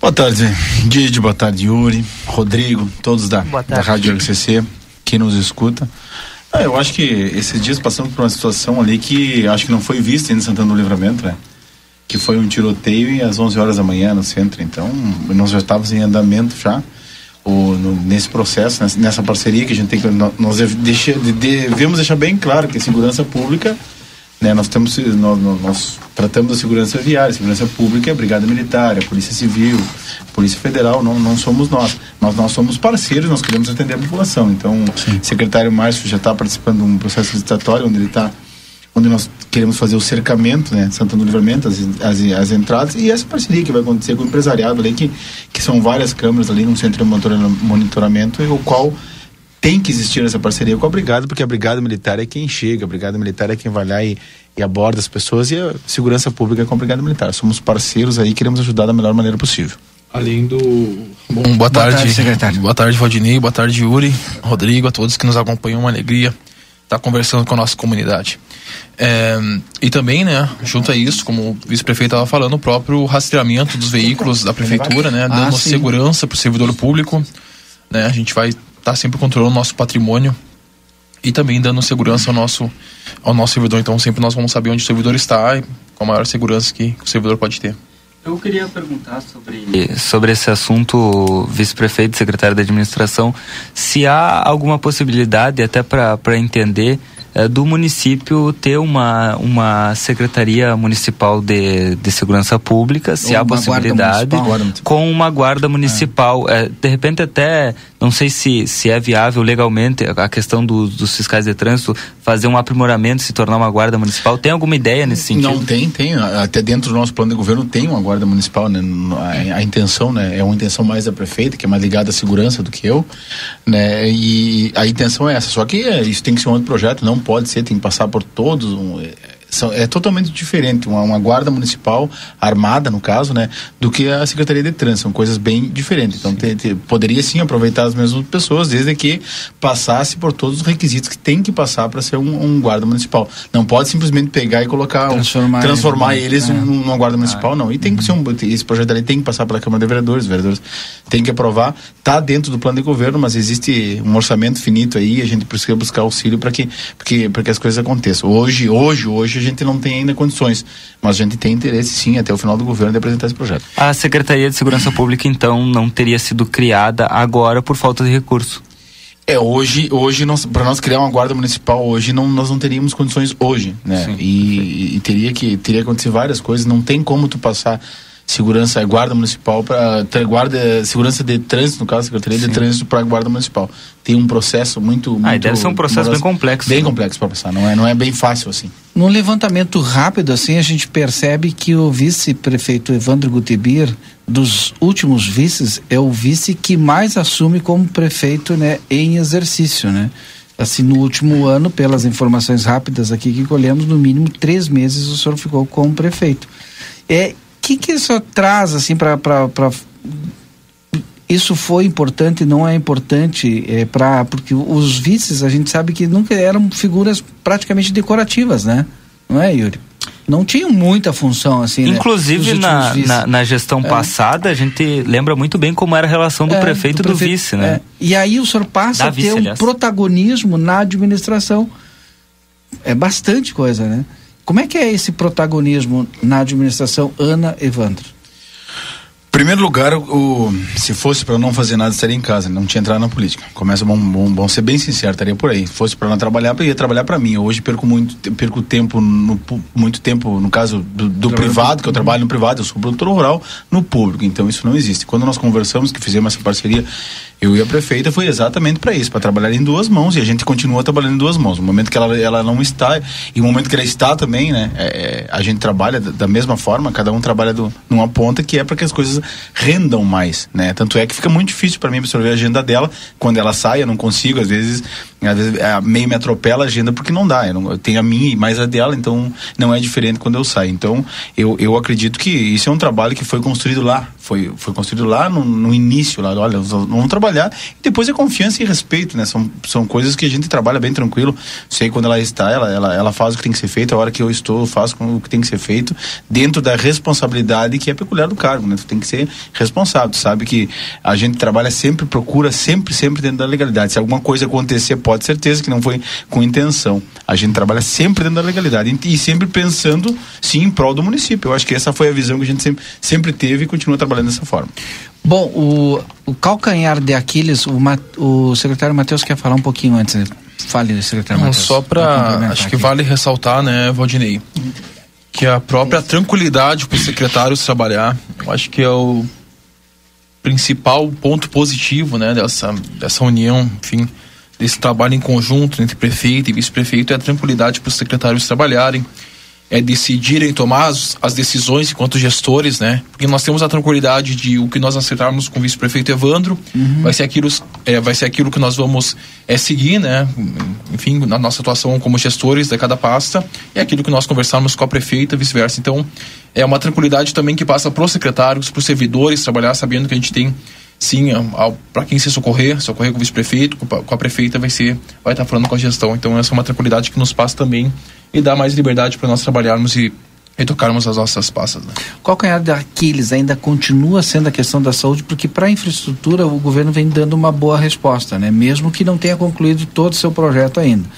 Speaker 24: Boa tarde, Didi, boa tarde, Yuri, Rodrigo, todos da, da Rádio RCC, que nos escuta. Ah, eu acho que esses dias passamos por uma situação ali que acho que não foi vista em Santana do Livramento, né? Que foi um tiroteio às 11 horas da manhã no centro. Então, nós já estávamos em andamento já. No, nesse processo, nessa, parceria que a gente tem que. Nós deixa, devemos deixar bem claro que a segurança pública né, nós, temos, nós, nós, tratamos da segurança viária, segurança pública, a Brigada Militar, a Polícia Civil, a Polícia Federal, não, não somos nós. nós. Nós somos parceiros, nós queremos atender a população. Então, Sim. o secretário Márcio já está participando de um processo licitatório onde ele está onde nós queremos fazer o cercamento, né, Santana do Livramento, as, as, as, entradas, e essa parceria que vai acontecer com o empresariado ali, que, que são várias câmeras ali no centro de monitoramento, o qual tem que existir essa parceria com a Brigada, porque a Brigada Militar é quem chega, a Brigada Militar é quem vai lá e, e aborda as pessoas e a segurança pública é com a Brigada Militar. Somos parceiros aí, queremos ajudar da melhor maneira possível.
Speaker 25: Além do. Bom, boa, boa tarde, tarde, secretário. Boa tarde, Valdinei. Boa tarde, Yuri, Rodrigo, a todos que nos acompanham. Uma alegria estar conversando com a nossa comunidade. É, e também, né, junto a isso, como o vice-prefeito estava falando, o próprio rastreamento dos veículos da prefeitura, né, dando ah, segurança para o servidor público. Né, a gente vai tá sempre controlando o nosso patrimônio e também dando segurança ao nosso, ao nosso servidor. Então sempre nós vamos saber onde o servidor está e com a maior segurança que o servidor pode ter.
Speaker 4: Eu queria perguntar sobre, sobre esse assunto, vice-prefeito e secretário da administração, se há alguma possibilidade, até para entender, é, do município ter uma, uma secretaria municipal de, de segurança pública, se Ou há possibilidade, com uma guarda municipal. É. É, de repente até, não sei se, se é viável legalmente a questão do, dos fiscais de trânsito fazer um aprimoramento, se tornar uma guarda municipal. Tem alguma ideia nesse sentido?
Speaker 24: Não tem, tem. Até dentro do nosso plano de governo tem uma guarda municipal, né? A, a intenção, né? É uma intenção mais da prefeita, que é mais ligada à segurança do que eu, né? E a intenção é essa. Só que é, isso tem que ser um outro projeto, não pode ser, tem que passar por todos. Um, é, são, é totalmente diferente uma, uma, guarda municipal armada no caso né do que a secretaria de trânsito. São coisas bem diferentes. Então te, te, poderia sim aproveitar as mesmas pessoas desde que passasse por todos os requisitos que tem que passar para ser um, um, guarda municipal. Não pode simplesmente pegar e colocar transformar, um, transformar eles, é. numa guarda municipal ah, não. E tem uhum. que ser um esse projeto ali tem que passar pela câmara de vereadores. Os vereadores tem que aprovar. Tá dentro do plano de governo mas existe um orçamento finito aí. A gente precisa buscar auxílio para que porque para que as coisas aconteçam. Hoje hoje hoje gente não tem ainda condições, mas a gente tem interesse sim até o final do governo de apresentar esse projeto.
Speaker 4: A Secretaria de Segurança Pública então não teria sido criada agora por falta de recurso?
Speaker 24: É, hoje, hoje para nós criar uma guarda municipal hoje não, nós não teríamos condições hoje, né? Sim, e, e, teria que teria que acontecer várias coisas, não tem como tu passar segurança, guarda municipal para guarda segurança de trânsito, no caso, Secretaria Sim. de Trânsito para guarda municipal. Tem um processo muito, muito
Speaker 4: Ah, deve ser um processo bem complexo.
Speaker 24: Bem né? complexo para passar, não é, não é bem fácil assim.
Speaker 3: Num levantamento rápido assim, a gente percebe que o vice-prefeito Evandro Gutibir, dos últimos vices, é o vice que mais assume como prefeito, né, em exercício, né? assim, no último ano, pelas informações rápidas aqui que colhemos, no mínimo três meses o senhor ficou como prefeito. É, que que isso traz assim para isso foi importante não é importante é, para porque os vices a gente sabe que nunca eram figuras praticamente decorativas né não é Yuri não tinham muita função assim
Speaker 4: né, inclusive né? na, na, na, gestão é. passada a gente lembra muito bem como era a relação do é, prefeito e do, do vice né é.
Speaker 3: e aí o senhor passa da a ter vice, um aliás. protagonismo na administração é bastante coisa né como é que é esse protagonismo na administração Ana Evandro?
Speaker 24: primeiro lugar, o, se fosse para não fazer nada, estaria em casa, não tinha entrado na política. Começa bom, bom, bom ser bem sincero, estaria por aí. Se fosse para não trabalhar, eu ia trabalhar para mim. Hoje perco muito, perco tempo no muito tempo, no caso do, do privado, que eu trabalho no privado, eu sou produtor rural, no público. Então isso não existe. Quando nós conversamos, que fizemos essa parceria, eu e a prefeita foi exatamente para isso, para trabalhar em duas mãos e a gente continua trabalhando em duas mãos. No momento que ela, ela não está e o momento que ela está também, né? É, é a gente trabalha da, da, mesma forma, cada um trabalha do, numa ponta que é para que as coisas rendam mais, né? Tanto é que fica muito difícil para mim absorver a agenda dela quando ela sai, eu não consigo, às vezes, às vezes é, meio me atropela a agenda porque não dá. Eu, não, eu tenho a minha e mais a dela, então não é diferente quando eu saio. Então eu, eu acredito que isso é um trabalho que foi construído lá, foi, foi construído lá no, no início, lá, olha, vamos trabalhar e depois é confiança e respeito, né? São, são coisas que a gente trabalha bem tranquilo. Sei quando ela está, ela, ela, ela faz o que tem que ser feito, a hora que eu estou, eu faço o que tem que ser feito, dentro da responsabilidade que é peculiar do cargo, né? Tu tem que ser responsável, sabe que a gente trabalha sempre, procura sempre, sempre dentro da legalidade. Se alguma coisa acontecer, pode certeza que não foi com intenção. A gente trabalha sempre dentro da legalidade e sempre pensando, sim, em prol do município. Eu acho que essa foi a visão que a gente sempre, sempre teve e continua trabalhando dessa forma.
Speaker 3: Bom, o, o calcanhar de Aquiles, o, o secretário Matheus quer falar um pouquinho antes. Né? Fale, secretário Matheus.
Speaker 25: Só para. Acho que vale ressaltar, né, Valdinei, que a própria tranquilidade para os secretários trabalhar, eu acho que é o principal ponto positivo, né, dessa, dessa união, enfim, desse trabalho em conjunto entre prefeito e vice-prefeito, é a tranquilidade para os secretários trabalharem é, decidirem tomar as, as, decisões enquanto gestores, né? Porque nós temos a tranquilidade de o que nós acertarmos com o vice-prefeito Evandro uhum. vai ser aquilo, é, vai ser aquilo que nós vamos é, seguir, né? Enfim, na nossa atuação como gestores de cada pasta é aquilo que nós conversarmos com a prefeita, vice-versa. Então, é uma tranquilidade também que passa para os secretários, para os servidores trabalhar sabendo que a gente tem sim, para quem se socorrer, socorrer com o vice-prefeito, com a prefeita, vai ser, vai estar falando com a gestão. Então, essa é uma tranquilidade que nos passa também e dá mais liberdade para nós trabalharmos e, e tocarmos as nossas passas. Né?
Speaker 3: Qual canhar de Aquiles ainda continua sendo a questão da saúde, porque para a infraestrutura o governo vem dando uma boa resposta, né? mesmo que não tenha concluído todo o seu projeto ainda.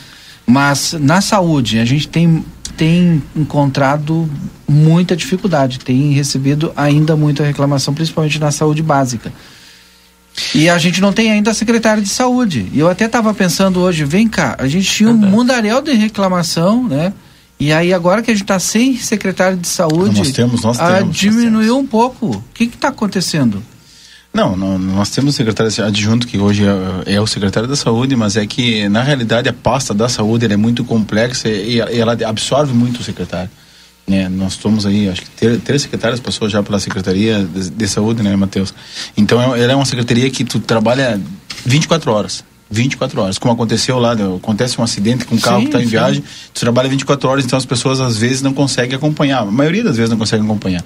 Speaker 3: Mas na saúde, a gente tem, tem encontrado muita dificuldade, tem recebido ainda muita reclamação, principalmente na saúde básica. E a gente não tem ainda secretário de saúde. E eu até estava pensando hoje, vem cá, a gente tinha um mundaréu de reclamação, né? E aí agora que a gente está sem secretário de saúde,
Speaker 24: nós temos, nós
Speaker 3: a,
Speaker 24: temos,
Speaker 3: diminuiu nós temos. um pouco. O que está acontecendo?
Speaker 24: Não, não, nós temos o secretário adjunto que hoje é, é, o secretário da saúde, mas é que na realidade a pasta da saúde é muito complexa e, e ela absorve muito o secretário. Né? Nós somos aí, acho que ter, três secretários passou já pela Secretaria de, de Saúde, né, Matheus? Então, é, ela é uma secretaria que tu trabalha 24 horas. 24 horas. Como aconteceu lá, acontece um acidente com um carro sim, que está em viagem, tu trabalha 24 horas, então as pessoas às vezes não conseguem acompanhar. A maioria das vezes não consegue acompanhar.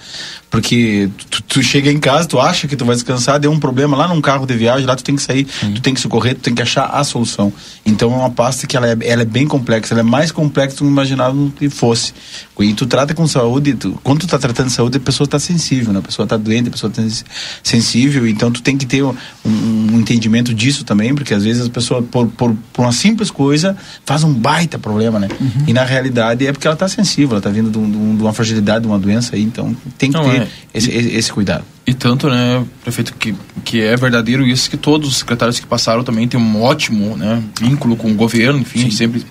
Speaker 24: Porque tu, tu, chega em casa, tu acha que tu vai descansar, deu um problema lá num carro de viagem, lá tu tem que sair, sim. tu tem que socorrer, tu tem que achar a solução. Então é uma pasta que ela é, ela é bem complexa, ela é mais complexa do que imaginava que fosse. E tu trata com saúde, tu, quando tu tá tratando de saúde, a pessoa está sensível, né? a pessoa está doente, a pessoa está sensível, então tu tem que ter um, um entendimento disso também, porque às vezes pessoa, por, por, por, uma simples coisa, faz um baita problema, né? Uhum. E na realidade é porque ela está sensível, ela está vindo de, um, de, uma fragilidade, de uma doença aí, então tem que Não, ter é. esse, esse, cuidado.
Speaker 25: E tanto, né, prefeito, que, que é verdadeiro isso, que todos os secretários que passaram também têm um ótimo né, vínculo com o governo, enfim, Sim. sempre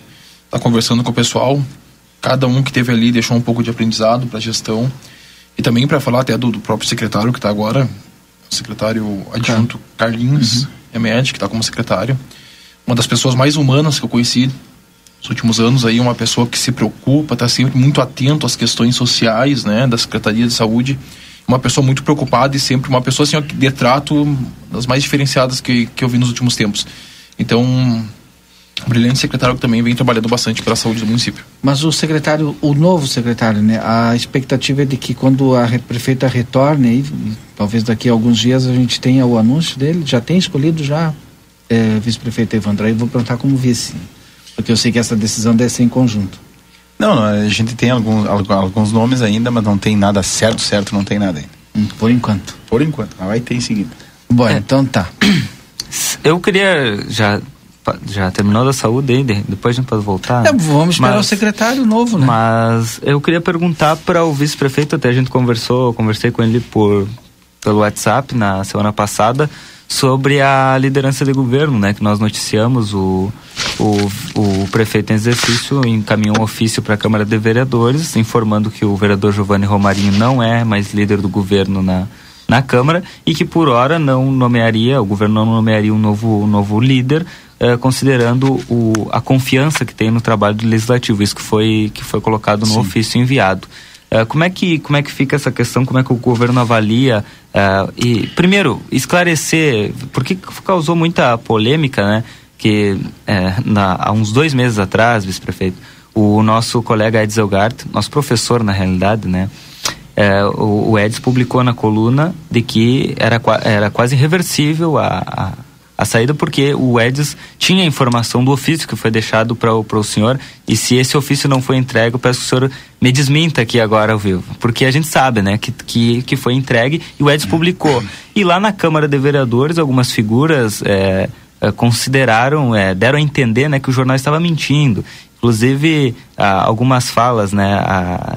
Speaker 25: está conversando com o pessoal. Cada um que teve ali deixou um pouco de aprendizado para a gestão. E também para falar até do, do, próprio secretário que está agora, secretário adjunto Carlinhos. Uhum Emed, que está como secretário. Uma das pessoas mais humanas que eu conheci nos últimos anos aí, uma pessoa que se preocupa, está sempre muito atento às questões sociais, né, da Secretaria de Saúde. Uma pessoa muito preocupada e sempre uma pessoa assim, de trato das mais diferenciadas que, que eu vi nos últimos tempos. Então, brilhante secretário que também vem trabalhando bastante pela saúde do município.
Speaker 3: Mas o secretário, o novo secretário, né? A expectativa é de que quando a prefeita retorne, e, talvez daqui a alguns dias a gente tenha o anúncio dele, já tem escolhido já é, vice-prefeito Evandro, aí vou perguntar como vice, porque eu sei que essa decisão deve ser em conjunto.
Speaker 24: Não, não a gente tem alguns, alguns nomes ainda, mas não tem nada certo, certo, não tem nada ainda.
Speaker 3: Hum, por enquanto.
Speaker 24: Por enquanto, mas vai ter em seguida.
Speaker 3: Bom, é. então tá.
Speaker 4: Eu queria já já terminou da saúde aí, depois a gente pode voltar.
Speaker 3: É, vamos esperar mas, o secretário novo, né?
Speaker 4: Mas eu queria perguntar para o vice-prefeito, até a gente conversou, conversei com ele por pelo WhatsApp na semana passada sobre a liderança de governo, né? Que nós noticiamos o, o, o prefeito em exercício encaminhou um ofício para a Câmara de Vereadores informando que o vereador Giovanni Romarinho não é mais líder do governo na, na Câmara e que por hora não nomearia, o governo não nomearia um novo, um novo líder, eh, considerando o, a confiança que tem no trabalho do legislativo, isso que foi, que foi colocado no Sim. ofício enviado. Uh, como, é que, como é que fica essa questão? Como é que o governo avalia? Uh, e, primeiro, esclarecer, porque causou muita polêmica, né? Que na, há uns dois meses atrás, vice-prefeito, o nosso colega Eds Elgart, nosso professor na realidade, né? É, o, o publicou na coluna de que era, era quase irreversível a, a a saída porque o Edis tinha informação do ofício que foi deixado para o senhor e se esse ofício não foi entregue, eu peço que o senhor me desminta aqui agora ao vivo, porque a gente sabe, né, que, que, que foi entregue e o Edis publicou. E lá na Câmara de Vereadores, algumas figuras é, é, consideraram, é, deram a entender, né, que o jornal estava mentindo. Inclusive, algumas falas, né,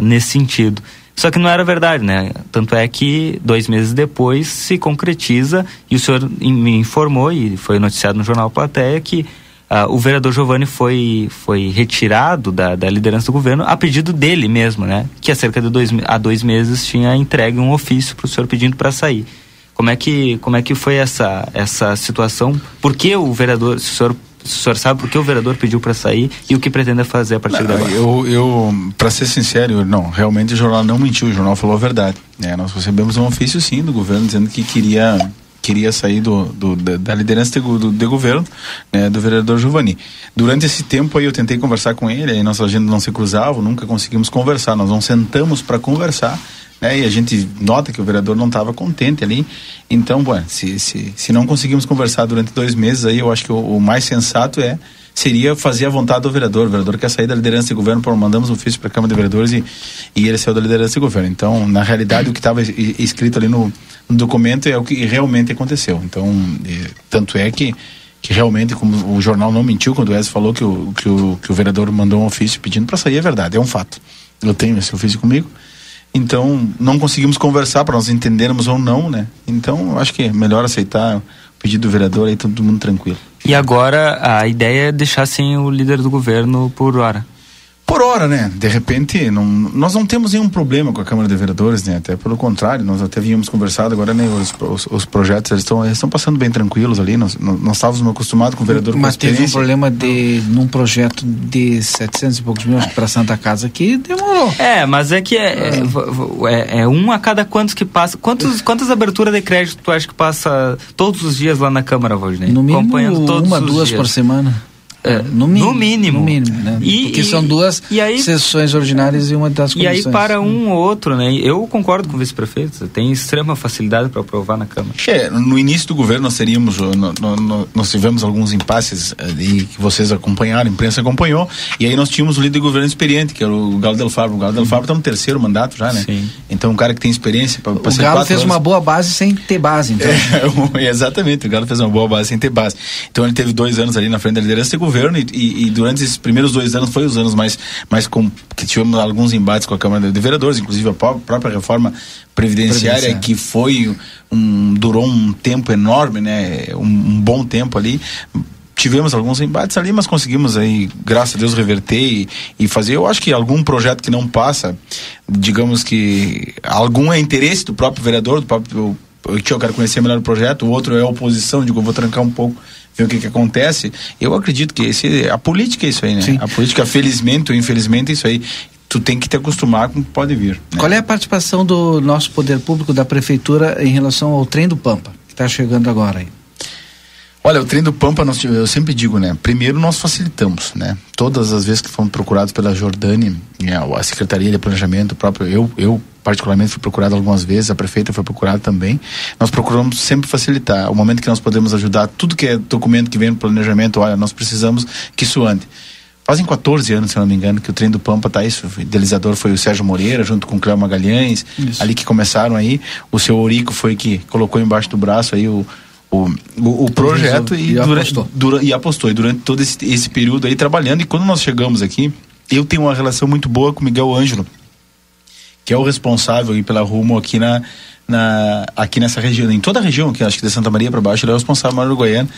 Speaker 4: nesse sentido. Só que não era verdade, né? Tanto é que dois meses depois se concretiza e o senhor me informou e foi noticiado no jornal Plateia que uh, o vereador Giovanni foi, foi retirado da, da liderança do governo a pedido dele mesmo, né? Que há cerca de dois, há dois meses tinha entregue um ofício para o senhor pedindo para sair. Como é que como é que foi essa essa situação? Por que o vereador, se o senhor o senhor sabe por que o vereador pediu para sair e o que pretende fazer a partir de agora?
Speaker 24: Eu, eu para ser sincero, não, realmente o jornal não mentiu, o jornal falou a verdade. Né? Nós recebemos um ofício sim do governo dizendo que queria queria sair do, do da liderança de, do, de governo né, do vereador Giovanni. Durante esse tempo aí eu tentei conversar com ele, aí nossa agenda não se cruzava, nunca conseguimos conversar. Nós não sentamos para conversar né? E a gente nota que o vereador não estava contente ali. Então, bom, se, se, se não conseguimos conversar durante dois meses, aí eu acho que o, o mais sensato é seria fazer a vontade do vereador. O vereador quer sair da liderança de governo, por mandamos um ofício para a Câmara de Vereadores e, e ele saiu da liderança de governo. Então, na realidade, o que estava escrito ali no, no, documento é o que realmente aconteceu. Então, e, tanto é que que realmente, como o jornal não mentiu quando o Wes falou que o, que o, que o vereador mandou um ofício pedindo para sair, é verdade, é um fato. Eu tenho esse ofício comigo então, não conseguimos conversar para nós entendermos ou não, né? Então, acho que é melhor aceitar o pedido do vereador aí, todo mundo tranquilo.
Speaker 4: E agora a ideia é deixar sem o líder do governo por hora
Speaker 24: por hora, né? De repente, não, nós não temos nenhum problema com a Câmara de Vereadores, né? Até pelo contrário, nós até vínhamos conversado agora, né? Os, os, os projetos eles estão estão passando bem tranquilos ali. Nós, nós estávamos acostomados com o vereador
Speaker 3: Mas teve um problema de num projeto de 700 e poucos mil para Santa Casa que demorou.
Speaker 4: É, mas é que é, é, é, é um a cada quantos que passa. Quantos, quantas aberturas de crédito tu acha que passa todos os dias lá na Câmara, Valdinei?
Speaker 3: No mínimo, uma, duas dias. por semana.
Speaker 4: É, no, mínimo,
Speaker 3: no mínimo. No mínimo né? e, Porque e, são duas aí, sessões ordinárias e uma das comissões.
Speaker 4: E aí para um ou outro, né? Eu concordo com o vice-prefeito, tem extrema facilidade para aprovar na Câmara.
Speaker 24: É, no início do governo nós teríamos, no, no, nós tivemos alguns impasses ali que vocês acompanharam, a imprensa acompanhou, e aí nós tínhamos o líder de governo experiente, que era o Galo Del Fabro. O Galo Del Fabro está no terceiro mandato já, né? Sim. Então um cara que tem experiência para
Speaker 3: O Galo fez anos. uma boa base sem ter base, então.
Speaker 24: É, exatamente, o Galo fez uma boa base sem ter base. Então ele teve dois anos ali na frente da liderança de governo e, e, e durante esses primeiros dois anos foi os anos mais, mais com, que tivemos alguns embates com a Câmara de Vereadores, inclusive a própria reforma previdenciária que foi um durou um tempo enorme, né, um, um bom tempo ali tivemos alguns embates ali, mas conseguimos aí, graças a Deus, reverter e, e, fazer. Eu acho que algum projeto que não passa, digamos que algum é interesse do próprio vereador, do próprio. Eu quero conhecer melhor o projeto, o outro é a oposição, digo, eu vou trancar um pouco ver o que, que acontece. Eu acredito que esse, a política é isso aí, né? Sim. A política, felizmente ou infelizmente, é isso aí tu tem que te acostumar com o que pode vir.
Speaker 3: Né? Qual é a participação do nosso poder público, da prefeitura, em relação ao trem do Pampa, que está chegando agora aí?
Speaker 24: Olha, o trem do Pampa, nós, eu sempre digo, né? Primeiro nós facilitamos, né? Todas as vezes que fomos procurados pela Jordânia, né, a Secretaria de Planejamento, próprio eu, eu particularmente fui procurado algumas vezes, a prefeita foi procurada também. Nós procuramos sempre facilitar. O momento que nós podemos ajudar, tudo que é documento que vem no planejamento, olha, nós precisamos que isso ande. Fazem 14 anos, se não me engano, que o trem do Pampa tá isso. O idealizador foi o Sérgio Moreira, junto com o Cléo Magalhães, isso. ali que começaram aí. O seu Orico foi que colocou embaixo do braço aí o, o, o, o projeto e, e, durante, apostou. Dura, e apostou. E durante todo esse, esse período aí trabalhando. E quando nós chegamos aqui, eu tenho uma relação muito boa com o Miguel Ângelo, que é o responsável aí pela Rumo aqui na, na, aqui nessa região, em toda a região, que acho que de Santa Maria para baixo, ele é o responsável maior Uruguaiana.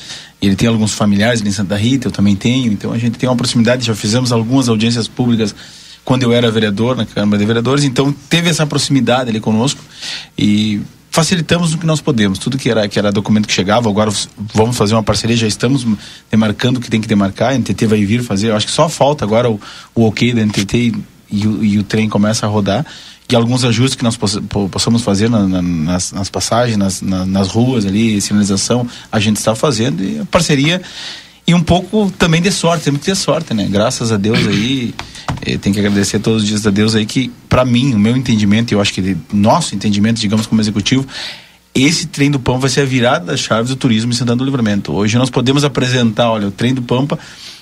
Speaker 24: Ele tem alguns familiares ali em Santa Rita, eu também tenho, então a gente tem uma proximidade, já fizemos algumas audiências públicas quando eu era vereador na Câmara de Vereadores, então teve essa proximidade ali conosco e facilitamos o que nós podemos. Tudo que era, que era documento que chegava, agora vamos fazer uma parceria, já estamos demarcando o que tem que demarcar, a NTT vai vir fazer, eu acho que só falta agora o, o ok da NTT e, e, o, e o trem começa a rodar e alguns ajustes que nós possamos fazer na, na, nas, nas, passagens, nas, na, nas ruas ali, sinalização, a gente está fazendo e a parceria e um pouco também de sorte, temos que ter sorte, né? Graças a Deus aí, tem que agradecer todos os dias a Deus aí que, para mim, o meu entendimento, e eu acho que nosso entendimento, digamos, como executivo, esse trem do Pampa vai ser a virada das chaves do turismo em Santana do Livramento. Hoje nós podemos apresentar, olha, o trem do Pampa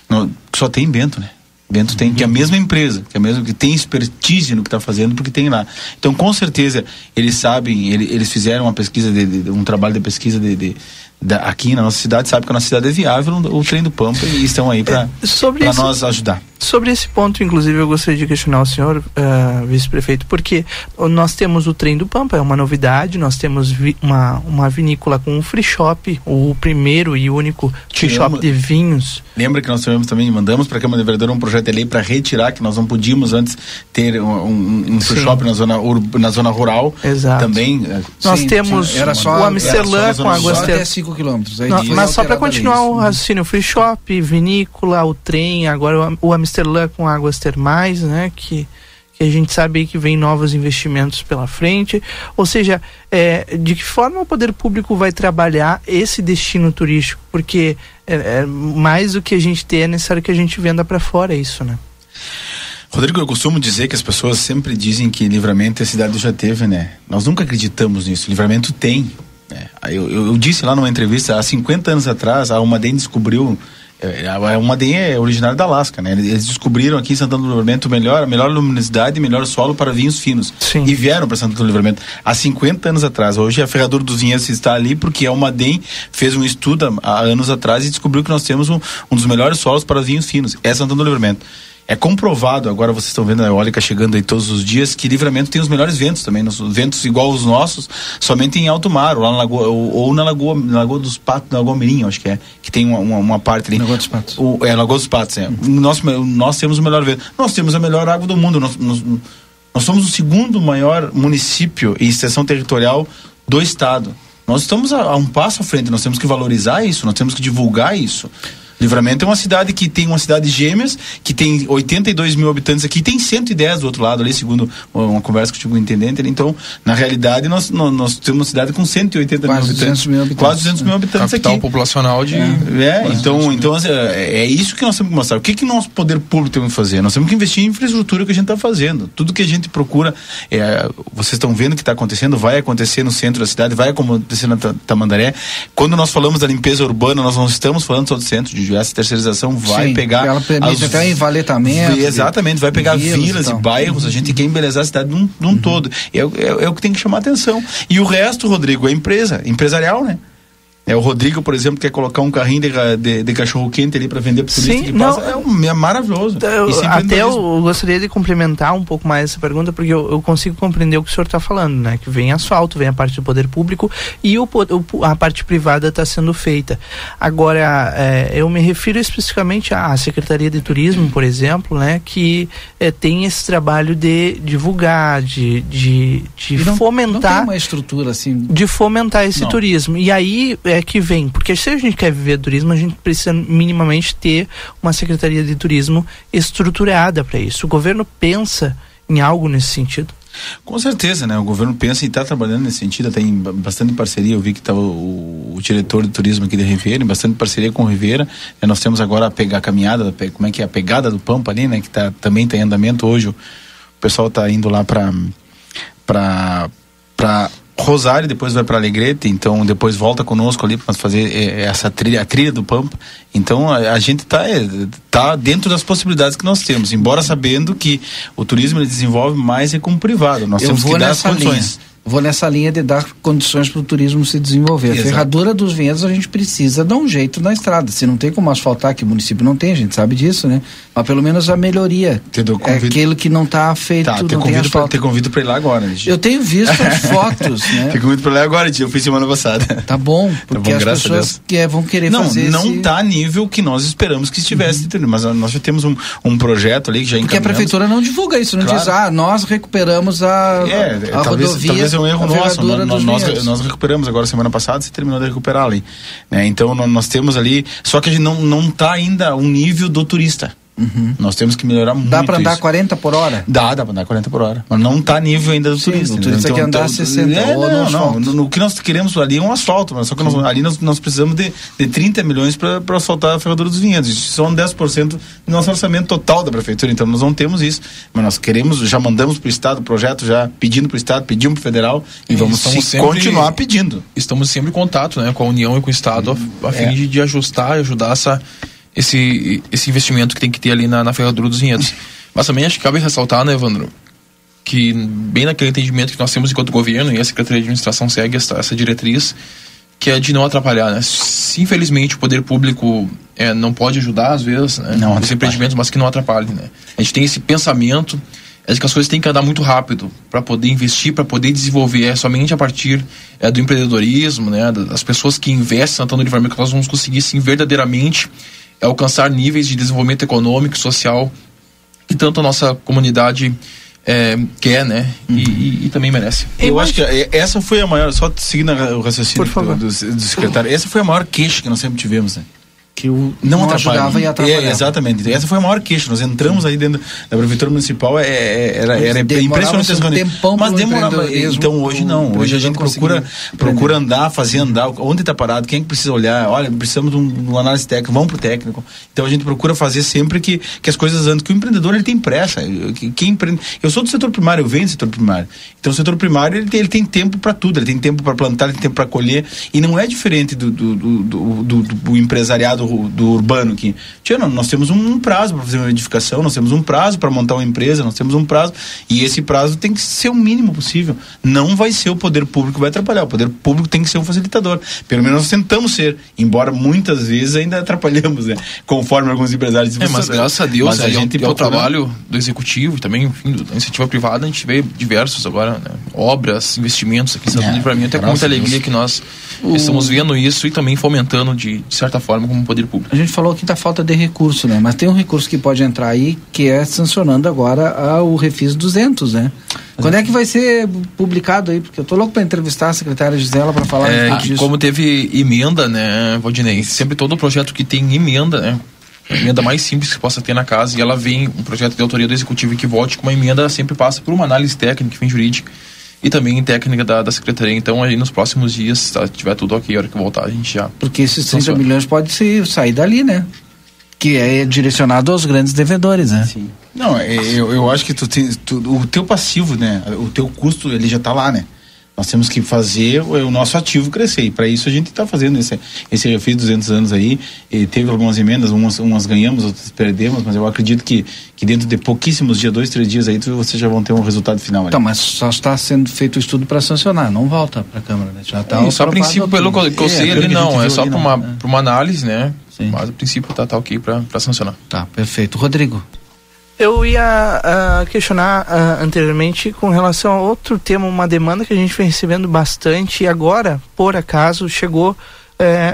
Speaker 24: não, só tem Bento, né? Bento tem que é a mesma empresa, que é a mesma que tem expertise no que está fazendo, porque tem lá. Então, com certeza, eles sabem, ele, eles fizeram uma pesquisa, de, de, um trabalho de pesquisa de, de da, aqui na nossa cidade, sabe que a nossa cidade é viável, o trem do Pampa, e estão aí para é, nós ajudar.
Speaker 2: Sobre esse ponto, inclusive, eu gostaria de questionar o senhor, uh, vice-prefeito, porque nós temos o trem do Pampa, é uma novidade, nós temos uma, uma vinícola com um free shop, o primeiro e único free shop de vinhos.
Speaker 24: Lembra que nós tivemos também, mandamos para a Câmara de Vereadores um projeto de lei para retirar, que nós não podíamos antes ter um, um, um free shop na zona, na zona rural.
Speaker 2: Exato.
Speaker 24: Também.
Speaker 2: Eh, nós sim, temos era só, o Amsterdã com.
Speaker 3: Até 5 quilômetros.
Speaker 2: Mas só para continuar o raciocínio, free shop, vinícola, o trem, agora o Amsterdã Amsterdã com águas termais, né? Que, que a gente sabe que vem novos investimentos pela frente. Ou seja, é, de que forma o poder público vai trabalhar esse destino turístico? Porque é, é mais do que a gente ter, é necessário que a gente venda para fora isso, né?
Speaker 24: Rodrigo, eu costumo dizer que as pessoas sempre dizem que livramento a cidade já teve, né? Nós nunca acreditamos nisso. Livramento tem. Né? Eu, eu, disse lá numa entrevista, há 50 anos atrás, a Almaden descobriu é, é uma DEM é originária da Alasca, né? Eles descobriram aqui em Santana do Livramento melhor, melhor luminosidade e melhor solo para vinhos finos.
Speaker 2: Sim.
Speaker 24: E vieram para Santana do Livramento há 50 anos atrás. Hoje a Ferradura dos Vinhedos está ali porque a Almaden fez um estudo há anos atrás e descobriu que nós temos um, um dos melhores solos para vinhos finos. É Santana do Livramento. É comprovado, agora vocês estão vendo a eólica chegando aí todos os dias, que Livramento tem os melhores ventos também, nos, ventos igual os nossos, somente em alto mar, ou, lá na Lagoa, ou, ou na, Lagoa, na Lagoa dos Patos, na Lagoa Mirim, acho que é, que tem uma, uma, uma parte ali.
Speaker 3: Lagoa dos Patos.
Speaker 24: O, é, Lagoa dos Patos, é. Uhum. Nós, nós temos o melhor vento. Nós temos a melhor água do mundo, nós, nós, nós somos o segundo maior município e extensão territorial do estado. Nós estamos a, a um passo à frente, nós temos que valorizar isso, nós temos que divulgar isso. Livramento é uma cidade que tem uma cidade gêmeas, que tem 82 mil habitantes aqui, tem 110 do outro lado ali, segundo uma conversa que eu tive com o intendente. Então, na realidade, nós, nós, nós temos uma cidade com 180
Speaker 3: quase
Speaker 24: mil habitantes.
Speaker 3: Mil habitantes.
Speaker 24: Quase 200 mil habitantes
Speaker 25: Capital
Speaker 24: aqui.
Speaker 25: populacional de.
Speaker 24: É, é então, então assim, é, é isso que nós temos que mostrar. O que, que nosso poder público tem que fazer? Nós temos que investir em infraestrutura que a gente está fazendo. Tudo que a gente procura, é, vocês estão vendo o que está acontecendo, vai acontecer no centro da cidade, vai acontecer na Tamandaré. Quando nós falamos da limpeza urbana, nós não estamos falando só do centro, de essa terceirização vai Sim, pegar.
Speaker 3: Ela permite as, até envaletamento.
Speaker 24: Exatamente, vai pegar vilas, e, e, bairros, a gente quer embelezar a cidade num, num uhum. todo. É, é, é, o que tem que chamar atenção. E o resto, Rodrigo, é empresa, empresarial, né? É, o Rodrigo, por exemplo, quer colocar um carrinho de, de, de cachorro quente ali para vender para turista Sim, que não, passa. É, um, é maravilhoso.
Speaker 2: Eu, até eu gostaria de complementar um pouco mais essa pergunta, porque eu, eu consigo compreender o que o senhor está falando, né? Que vem asfalto, vem a parte do poder público e o, o a parte privada está sendo feita. Agora, é, eu me refiro especificamente à Secretaria de Turismo, por exemplo, né? Que é, tem esse trabalho de divulgar, de, de, de não, fomentar. Não tem
Speaker 3: uma estrutura assim.
Speaker 2: De fomentar esse não. turismo. E aí é que vem? Porque se a gente quer viver turismo, a gente precisa minimamente ter uma secretaria de turismo estruturada para isso. O governo pensa em algo nesse sentido?
Speaker 24: Com certeza, né? O governo pensa em estar tá trabalhando nesse sentido, tem bastante parceria. Eu vi que estava tá o, o, diretor de turismo aqui de Ribeira, bastante parceria com o Ribeira. É, nós temos agora a pegar a caminhada, como é que é a pegada do Pampa ali, né? Que tá, também está em andamento hoje. O pessoal está indo lá para para Rosário, depois vai para Alegrete, então depois volta conosco ali para fazer é, essa trilha, a trilha do Pampa. Então a, a gente está é, tá dentro das possibilidades que nós temos, embora sabendo que o turismo ele desenvolve mais é como privado. Nós
Speaker 3: Eu
Speaker 24: temos que dar as condições.
Speaker 3: Linha. Vou nessa linha de dar condições para o turismo se desenvolver. Exato. A ferradura dos vinhedos a gente precisa dar um jeito na estrada. Se não tem como asfaltar, que o município não tem, a gente sabe disso, né? Mas pelo menos a melhoria.
Speaker 24: Entendeu?
Speaker 3: É aquilo que não está feito. Tá,
Speaker 24: te convido, pra, te convido para ir lá agora, né,
Speaker 3: Eu tenho visto as fotos, né?
Speaker 24: Te convido para ir lá agora, eu fiz semana passada.
Speaker 3: Tá bom, porque tá bom, as pessoas que é, vão querer
Speaker 24: não,
Speaker 3: fazer.
Speaker 24: Não, não esse... tá a nível que nós esperamos que estivesse, uhum. mas nós já temos um, um projeto ali que já
Speaker 3: Porque a prefeitura não divulga isso, não claro. diz, ah, nós recuperamos a,
Speaker 24: é, a talvez, rodovia. Talvez é um erro nosso, nós, nós, nós, recuperamos agora semana passada, você terminou de recuperar ali. Né? Então nós temos ali, só que a gente não, não tá ainda um nível do turista. Uhum. Nós temos que melhorar muito.
Speaker 3: Dá para andar isso. 40 por hora?
Speaker 24: Dá, dá para andar 40 por hora. Mas não está nível ainda do Sim, turista.
Speaker 3: O turista então, quer andar então, 60 é,
Speaker 24: não, não, não. O que nós queremos ali é um asfalto, mas só que nós, ali nós, nós, precisamos de, de 30 milhões para asfaltar a ferradura dos vinhedos. Isso são 10% do nosso orçamento total da prefeitura. Então nós não temos isso. Mas nós queremos, já mandamos para o Estado o projeto, já pedindo para o Estado, pedimos para o federal e, e vamos sempre, continuar pedindo.
Speaker 25: Estamos sempre em contato né, com a União e com o Estado a, a fim é. de, de ajustar e ajudar essa esse, esse investimento que tem que ter ali na, na ferradura dos vinhedos. Mas também acho que cabe ressaltar, né, Evandro, que bem naquele entendimento que nós temos enquanto governo e a Secretaria de Administração segue essa, essa diretriz, que é de não atrapalhar, né? Se infelizmente o poder público é, não pode ajudar às vezes, né, não nos empreendimentos, mas que não atrapalhe, né? A gente tem esse pensamento é de que as coisas têm que andar muito rápido para poder investir, para poder desenvolver. É somente a partir é, do empreendedorismo, né, das pessoas que investem Santana Livramento que nós vamos conseguir sim verdadeiramente é alcançar níveis de desenvolvimento econômico e social que tanto a nossa comunidade é, quer, né? Uhum. E, e, e, também merece.
Speaker 24: Eu acho que é, essa foi a maior, só seguindo o raciocínio do, do, do secretário, essa foi a maior queixa que nós sempre tivemos, né?
Speaker 3: Que o não, não ajudava e atrapalhava.
Speaker 24: É, exatamente. Essa foi a maior queixa. Nós entramos aí dentro da prefeitura municipal, é, é era, era impressionante
Speaker 3: um tempão
Speaker 24: Mas demorava. Então hoje não. Hoje a gente procura, procura andar, fazer andar. Onde está parado? Quem é precisa olhar? Olha, precisamos de, um, de uma análise técnica, vamos pro técnico. Então a gente procura fazer sempre que, que as coisas andem, que o empreendedor ele tem pressa. Quem empreende... Eu sou do setor primário, eu venho do setor primário. Então o setor primário ele tem, ele tem tempo para tudo, ele tem tempo para plantar, ele tem tempo para colher. E não é diferente do, do, do, do, do empresariado do urbano aqui. Tia, nós temos um, prazo para fazer uma edificação, nós temos um prazo para montar uma empresa, nós temos um prazo. E esse prazo tem que ser o mínimo possível. Não vai ser o poder público que vai atrapalhar. O poder público tem que ser um facilitador. Pelo menos nós tentamos ser, embora muitas vezes ainda atrapalhamos, né? Conforme alguns empresários.
Speaker 25: É, mas graças a Deus, a gente é o trabalho do executivo, também, enfim, da iniciativa privada, a gente vê diversos agora, né? obras, investimentos aqui em Santo é, Livramento. É com muita alegria Deus. que nós o... estamos vendo isso e também fomentando de, de certa forma como poder público.
Speaker 3: A gente falou aqui da falta de recurso, né? Mas tem um recurso que pode entrar aí, que é sancionando agora o Refis 200, né? Quando é que vai ser publicado aí? Porque eu tô louco para entrevistar a secretária Gisela para falar
Speaker 25: é, disso. Como teve emenda, né, Valdinei? Sempre todo projeto que tem emenda, né? A emenda mais simples que possa ter na casa, e ela vem, um projeto de autoria do executivo que volte com uma emenda, sempre passa por uma análise técnica, fim jurídica e também técnica da, da secretaria. Então, aí nos próximos dias, se tiver tudo ok, a hora que voltar, a gente já.
Speaker 3: Porque esses 30 funciona. milhões pode se sair dali, né? Que é direcionado aos grandes devedores, né? Sim.
Speaker 24: Não, é, eu, eu acho que tu, tu, o teu passivo, né? O teu custo, ele já está lá, né? Nós temos que fazer o, o nosso ativo crescer. E para isso a gente está fazendo esse, esse refis 200 anos aí. E teve algumas emendas, umas, umas ganhamos, outras perdemos, mas eu acredito que, que dentro de pouquíssimos dias, dois, três dias aí, vocês já vão ter um resultado final.
Speaker 3: Então, mas só está sendo feito o estudo para sancionar, não volta para a Câmara, né? Já está.
Speaker 25: É, só a princípio, pelo que eu sei ali, não. É só para uma, né? uma análise, né? Sim. Mas a princípio está tá ok para sancionar.
Speaker 3: Tá, perfeito. Rodrigo.
Speaker 2: Eu ia uh, questionar uh, anteriormente com relação a outro tema, uma demanda que a gente vem recebendo bastante e agora, por acaso, chegou uh,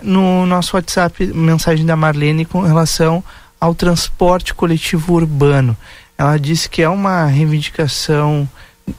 Speaker 2: no nosso WhatsApp mensagem da Marlene com relação ao transporte coletivo urbano. Ela disse que é uma reivindicação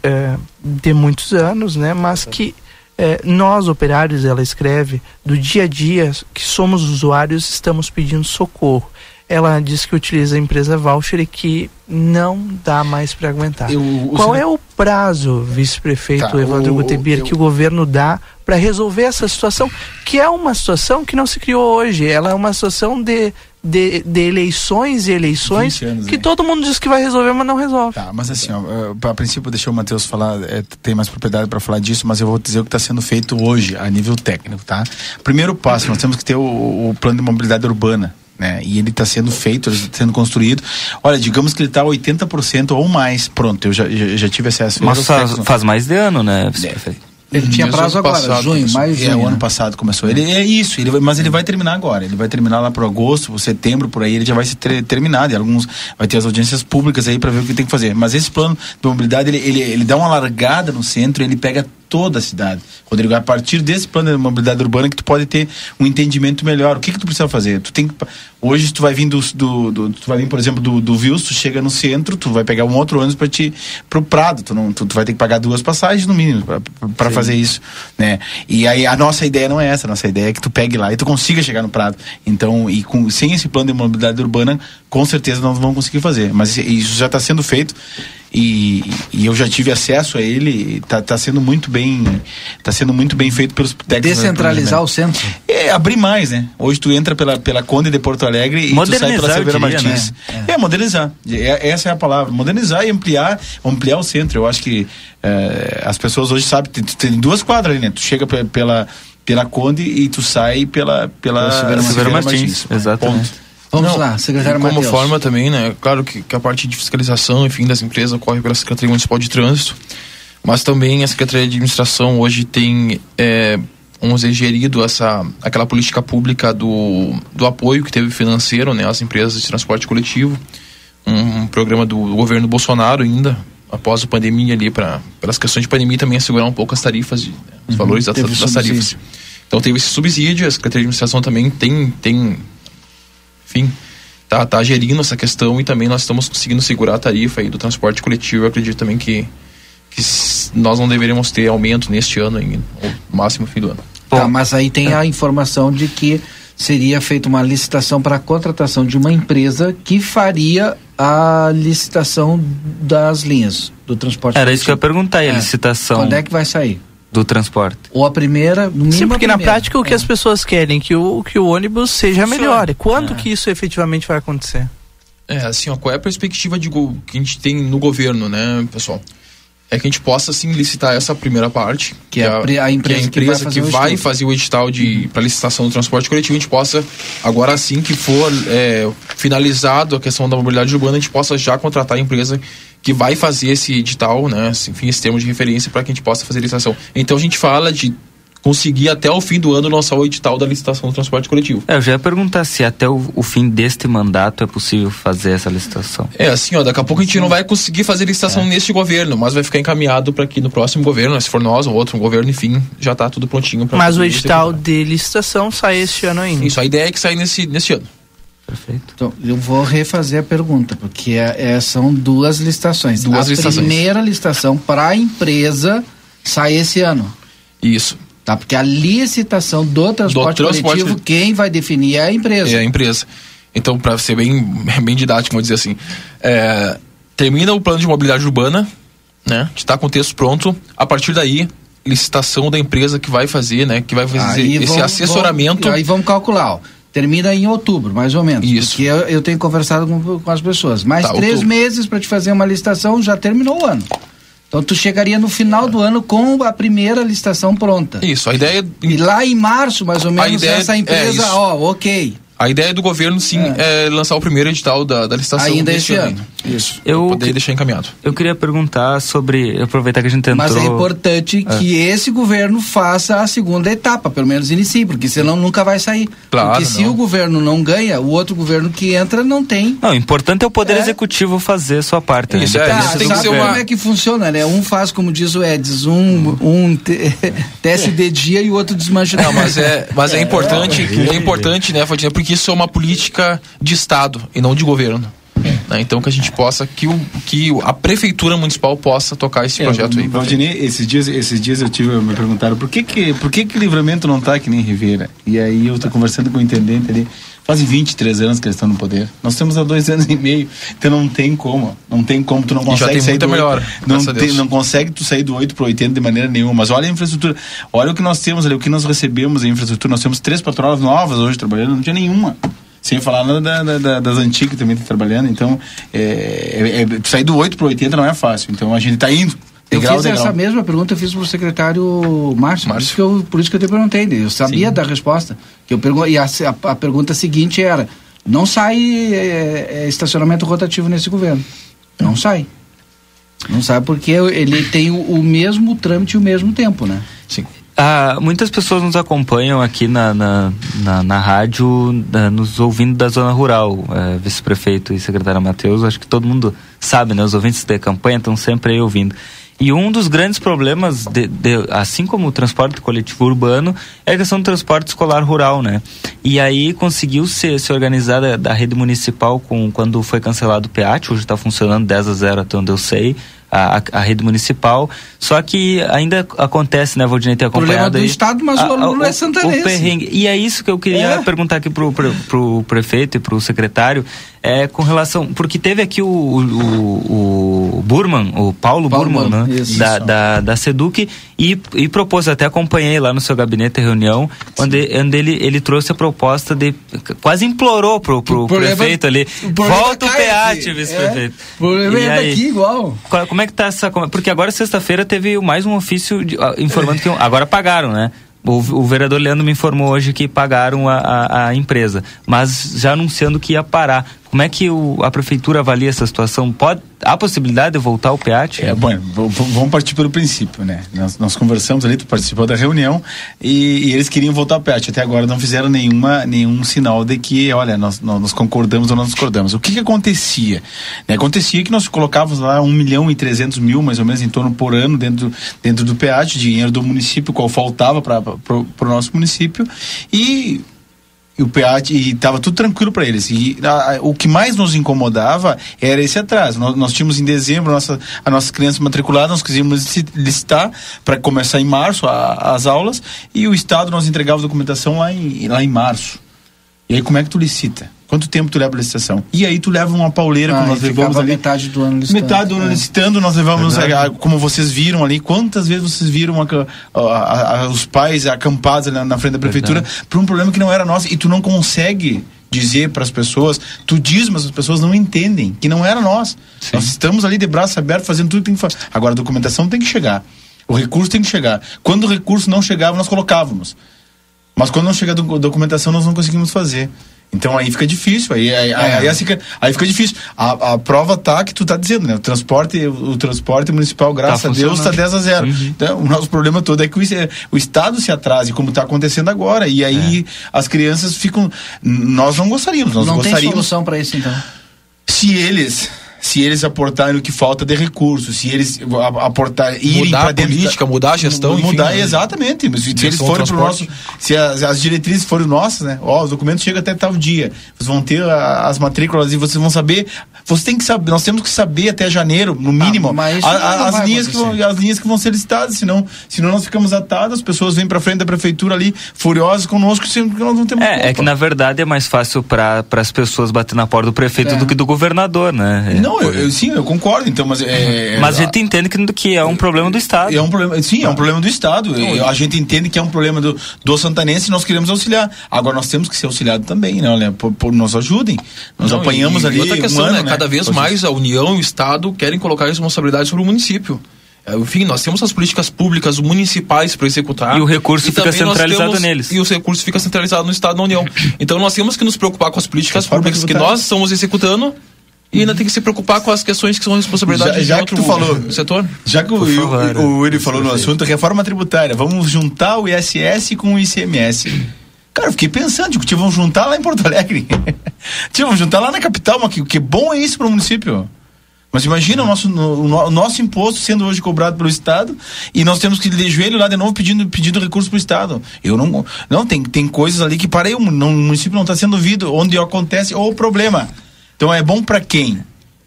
Speaker 2: eh, de muitos anos, né, mas que eh, nós, operários, ela escreve, do dia a dia, que somos usuários, estamos pedindo socorro ela diz que utiliza a empresa voucher e que não dá mais para aguentar. Eu, Qual é o prazo, vice-prefeito tá, Evandro Gutebir, que o governo dá para resolver essa situação, que é uma situação que não se criou hoje, ela é uma situação de, de, de eleições e eleições anos, que né? todo mundo diz que vai resolver, mas não resolve.
Speaker 24: Tá, mas assim, ó, a princípio deixou o Matheus falar, é, tem mais propriedade para falar disso, mas eu vou dizer o que está sendo feito hoje a nível técnico, tá? Primeiro passo, nós temos que ter o, o plano de mobilidade urbana né? E ele está sendo feito, está sendo construído. Olha, digamos que ele está 80% ou mais. Pronto, eu já, já, já tive acesso.
Speaker 4: Mas faz, faz mais de ano, né, vice-prefeito?
Speaker 24: Ele tinha prazo agora, passado, junho, começou. mais junho. É, o ano passado começou. Ele é isso, ele, mas ele vai terminar agora. Ele vai terminar lá para agosto, setembro, por aí, ele já vai ser ter, terminado. E alguns vai ter as audiências públicas aí para ver o que tem que fazer. Mas esse plano de mobilidade, ele, ele, ele dá uma largada no centro, ele pega toda a cidade. Rodrigo, a partir desse plano de mobilidade urbana que tu pode ter um entendimento melhor. O que que tu precisa fazer? Tu tem que, hoje tu vai vir do, do, do tu vai vir, por exemplo, do, do Vils, tu chega no centro, tu vai pegar um outro ônibus para te pro Prado, tu não tu, tu, vai ter que pagar duas passagens no mínimo para fazer isso, né? E aí a nossa ideia não é essa, a nossa ideia é que tu pegue lá e tu consiga chegar no Prado. Então, e com sem esse plano de mobilidade urbana, com certeza nós não vamos conseguir fazer, mas isso já está sendo feito e, e, eu já tive acesso a ele. Está tá sendo muito bem tá sendo muito bem feito pelos
Speaker 3: técnicos. Descentralizar o centro?
Speaker 24: É abrir mais né? Hoje tu entra pela pela Conde de Porto Alegre e tu sai pela Severa Martins né? é. é. modernizar é, essa é a palavra modernizar e ampliar ampliar o centro eu acho que é, as pessoas hoje sabem tem, tem duas quadras ali né tu chega pela pela Conde e tu sai pela pela
Speaker 4: Severa, Severa Martins, Martins. exatamente Ponto.
Speaker 3: Vamos Não, lá, secretário
Speaker 25: Como
Speaker 3: Mateus.
Speaker 25: forma também, né? Claro que, que, a parte de fiscalização, enfim, das empresas ocorre pela Secretaria Municipal de Trânsito, mas também a Secretaria de Administração hoje tem, é, vamos dizer, gerido essa, aquela política pública do, do apoio que teve financeiro, né? Às empresas de transporte coletivo, um, um programa do governo Bolsonaro ainda, após a pandemia ali, para pelas questões de pandemia também assegurar um pouco as tarifas, de, os uhum, valores das, das tarifas. Então teve esse subsídio, a Secretaria de Administração também tem, tem enfim, tá, tá gerindo essa questão e também nós estamos conseguindo segurar a tarifa aí do transporte coletivo. Eu acredito também que, que nós não deveríamos ter aumento neste ano, em, ou máximo fim do ano.
Speaker 3: Tá, mas aí tem é. a informação de que seria feita uma licitação para a contratação de uma empresa que faria a licitação das linhas do transporte.
Speaker 4: Era isso que eu ia perguntar, é. a licitação.
Speaker 3: Quando é que vai sair?
Speaker 4: do transporte.
Speaker 3: Ou a primeira, no mínimo
Speaker 2: Sim, porque
Speaker 3: na
Speaker 2: prática o que é. as pessoas querem que o que o ônibus seja melhor. Quando é. que isso efetivamente vai acontecer?
Speaker 25: É, assim, ó, qual é a perspectiva de que a gente tem no governo, né, pessoal? É que a gente possa sim licitar essa primeira parte, que, é a, a, empresa, que, é a empresa que vai fazer, que o, vai fazer o edital de para licitação do transporte coletivo, a gente possa agora assim que for é, finalizado a questão da mobilidade urbana, a gente possa já contratar a empresa que vai fazer esse edital, né? Enfim, esse termo de referência para que a gente possa fazer a licitação. Então a gente fala de conseguir até o fim do ano lançar o edital da licitação do transporte coletivo.
Speaker 4: É, eu já ia perguntar se até o, o, fim deste mandato é possível fazer essa licitação.
Speaker 25: É, assim, ó, daqui a pouco a gente não vai conseguir fazer licitação é. neste governo, mas vai ficar encaminhado para que no próximo governo, né, se for nós ou outro governo, enfim, já está tudo prontinho para
Speaker 2: Mas o edital de licitação sai este ano ainda.
Speaker 25: Isso, a ideia é que saia nesse, nesse ano.
Speaker 3: Perfeito. Então, eu vou refazer a pergunta, porque é, é são duas licitações.
Speaker 25: Duas
Speaker 3: a
Speaker 25: licitações.
Speaker 3: primeira licitação para a empresa sai esse ano.
Speaker 25: Isso.
Speaker 3: Tá, porque a licitação do transporte, do transporte coletivo, quem vai definir é a empresa.
Speaker 25: É a empresa. Então, para ser bem, bem didático, vou dizer assim, é, termina o plano de mobilidade urbana, né? Está com o texto pronto. A partir daí, licitação da empresa que vai fazer, né? Que vai fazer aí esse vamos, assessoramento.
Speaker 3: Vamos, aí vamos calcular, ó termina em outubro, mais ou menos.
Speaker 25: Isso.
Speaker 3: Porque eu, eu tenho conversado com, com, as pessoas. Mais tá, três outubro. meses para te fazer uma licitação, já terminou o ano. Então tu chegaria no final do ano com a primeira licitação pronta.
Speaker 25: Isso, a ideia.
Speaker 3: E lá em março, mais ou menos, essa é empresa, é ó, ok.
Speaker 25: A ideia do governo, sim, é, é lançar o primeiro edital da, da licitação
Speaker 3: Ainda esse ano. ano.
Speaker 25: Isso. Eu poder deixar encaminhado.
Speaker 4: Eu queria perguntar sobre. Aproveitar que a gente entrou.
Speaker 3: Mas é importante é. que esse governo faça a segunda etapa, pelo menos inicie, porque senão nunca vai sair.
Speaker 25: Claro.
Speaker 3: Porque se
Speaker 25: não.
Speaker 3: o governo não ganha, o outro governo que entra não tem.
Speaker 4: Não, o importante é o Poder é. Executivo fazer a sua parte.
Speaker 3: Né? Isso, né? é, isso tem que ser uma... como é que funciona, né? Um faz, como diz o Edis, um, um te... teste de dia e o outro desmancha.
Speaker 25: Não, mas é, mas é, é importante, é importante, né, Fadinha, porque isso é uma política de Estado e não de governo. Né? Então que a gente possa, que, o, que a prefeitura municipal possa tocar esse é, projeto aí.
Speaker 24: Valdinei, esses dias, esses dias eu tive, me perguntaram por que que, por que que livramento não está aqui nem Ribeira? E aí eu estou conversando com o intendente ali, fazem 23 anos que eles estão no poder. Nós temos há dois anos e meio, então não tem como, não tem como, tu não consegue sair do
Speaker 25: melhor,
Speaker 24: não, tem, não consegue tu sair do 8 para 80 de maneira nenhuma, mas olha a infraestrutura, olha o que nós temos ali, o que nós recebemos em infraestrutura, nós temos três patroas novas hoje trabalhando, não tinha nenhuma. Sem falar da, da, da, das antigas que também está trabalhando. Então, é, é, é, sair do 8 para 80 não é fácil. Então, a gente está indo.
Speaker 3: Eu fiz degrau. essa mesma pergunta, eu fiz para o secretário Márcio, Márcio. Por, isso que eu, por isso que eu te perguntei. Eu sabia Sim. da resposta. Que eu pergun e a, a, a, pergunta seguinte era: Não sai é, é, estacionamento rotativo nesse governo. Não sai. Não sai porque ele tem o, o mesmo trâmite e o mesmo tempo, né?
Speaker 4: Sim. Ah, muitas pessoas nos acompanham aqui na, na, na, na rádio, na, nos ouvindo da zona rural, é, vice-prefeito e secretário Matheus. Acho que todo mundo sabe, né? Os ouvintes da campanha estão sempre aí ouvindo. E um dos grandes problemas, de, de, assim como o transporte coletivo urbano, é a questão do transporte escolar rural, né? E aí conseguiu se, se organizar da, da rede municipal com, quando foi cancelado o PEAT, hoje está funcionando 10 a 0 até onde eu sei, a, a, rede municipal. Só que ainda acontece, né, Valdinei, ter acompanhado
Speaker 3: Problema do
Speaker 4: aí,
Speaker 3: Estado, mas
Speaker 4: a,
Speaker 3: o aluno é santanense.
Speaker 4: O perrengue. E é isso que eu queria é. perguntar aqui pro, pro, pro prefeito e pro secretário, é com relação, porque teve aqui o, o, o Burman, o Paulo, Paulo Burman, né, isso. Da, da, da Seduc, e, e propôs, até acompanhei lá no seu gabinete a reunião, onde, onde ele, ele trouxe a proposta de, quase implorou pro, pro prefeito ali, volta o PEAT, vice-prefeito.
Speaker 3: É, o problema é daqui igual.
Speaker 4: Qual, como é que tá essa. Porque agora, sexta-feira, teve mais um ofício de, uh, informando que. Agora pagaram, né? O, o, vereador Leandro me informou hoje que pagaram a, a, a, empresa, mas já anunciando que ia parar. Como é que o, a prefeitura avalia essa situação? Pode, há possibilidade de voltar ao PEAT?
Speaker 24: É, bom, vamos partir pelo princípio, né? Nós, nós conversamos ali, tu participou da reunião e, e, eles queriam voltar ao PEAT. Até agora não fizeram nenhuma, nenhum sinal de que, olha, nós, nós, nós concordamos ou não discordamos. O que que acontecia? Né? Acontecia que nós colocávamos lá um milhão e trezentos mil, mais ou menos, em torno por ano dentro, dentro do PEAT, dinheiro do município, qual faltava para o nosso município e e o PEAT e estava tudo tranquilo para eles. E a, a, o que mais nos incomodava era esse atraso. Nós, nós tínhamos em dezembro nossa, a nossas crianças matriculadas, nós quisíamos listar para começar em março a, as aulas e o Estado nós entregava a documentação lá em, lá em março. E aí como é que tu licita? Quanto tempo tu leva a licitação? E aí tu leva uma pauleira, ah, como nós levamos ali.
Speaker 3: Metade do ano licitando.
Speaker 24: Metade do ano é. licitando, nós levamos, a, como vocês viram ali, quantas vezes vocês viram a, a, os pais acampados na, na frente da prefeitura por um problema que não era nosso e tu não consegue dizer para as pessoas, tu diz, mas as pessoas não entendem que não era nós. Sim. Nós estamos ali de braço aberto fazendo tudo que tem que fazer. Agora a documentação tem que chegar. O recurso tem que chegar. Quando o recurso não chegava, nós colocávamos. Mas quando não chega a documentação, nós não conseguimos fazer. Então aí fica difícil, aí, aí, é. aí, aí, fica, aí fica difícil. A, a prova tá que tu tá dizendo, né? O transporte, o, o transporte municipal, graças tá a Deus, está 10 a 0. Uhum. Então, o nosso problema todo é que o, o Estado se atrase, como está acontecendo agora. E aí é. as crianças ficam. Nós não gostaríamos, nós
Speaker 3: não
Speaker 24: gostaríamos. Não
Speaker 3: tem solução para isso, então.
Speaker 24: Se eles se eles aportarem o que falta de recursos, se eles aportarem irem
Speaker 25: para dentro política, da, mudar a gestão,
Speaker 24: mudar enfim, né? exatamente. Mas se eles forem para nosso, se as, as, diretrizes forem nossas, né? Ó, os documentos chegam até tal dia. Vocês vão ter a, as matrículas e vocês vão saber. Você tem que saber. Nós temos que saber até janeiro, no mínimo, ah, a, as linhas que vão, as linhas que vão ser licitadas. Senão, senão nós ficamos atados. As pessoas vêm para frente da prefeitura ali furiosas conosco, sendo que nós não temos.
Speaker 4: É, culpa. é que na verdade é mais fácil para as pessoas bater na porta do prefeito é. do que do governador, né?
Speaker 24: Não, não, eu, eu, sim, eu concordo, então, mas é,
Speaker 4: Mas a gente entende que, que é um problema do Estado.
Speaker 24: É um problema, sim, é um problema do Estado. Não, a gente entende que é um problema do, do santanense e nós queremos auxiliar. Agora nós temos que ser auxiliados também, né? Olha, por, por nos ajudem. Nós não, apanhamos
Speaker 25: e,
Speaker 24: ali.
Speaker 25: E outra questão, um ano, né? Né? Cada vez mais a União e o Estado querem colocar responsabilidade sobre o município. É, enfim, nós temos as políticas públicas municipais para executar.
Speaker 4: E o recurso e fica centralizado temos, neles.
Speaker 25: E o recurso fica centralizado no Estado da União. Então nós temos que nos preocupar com as políticas públicas que nós estamos executando e ainda tem que se preocupar com as questões que são responsabilidade
Speaker 24: já, já que tu falou
Speaker 25: setor.
Speaker 24: Já que o, favor, o, o, o Willi falou no assunto reforma tributária, vamos juntar o ISS com o ICMS. Cara, eu fiquei pensando, tipo, vamos juntar lá em Porto Alegre. tipo, vamos juntar lá na capital, mas que, que bom é isso para o município. Mas imagina o nosso, o, nosso imposto sendo hoje cobrado pelo Estado e nós temos que ir de joelho lá de novo pedindo, pedindo recurso para o Estado. Eu não. Não, tem, tem coisas ali que para o município não está sendo ouvido, onde acontece o problema. Então é bom para quem?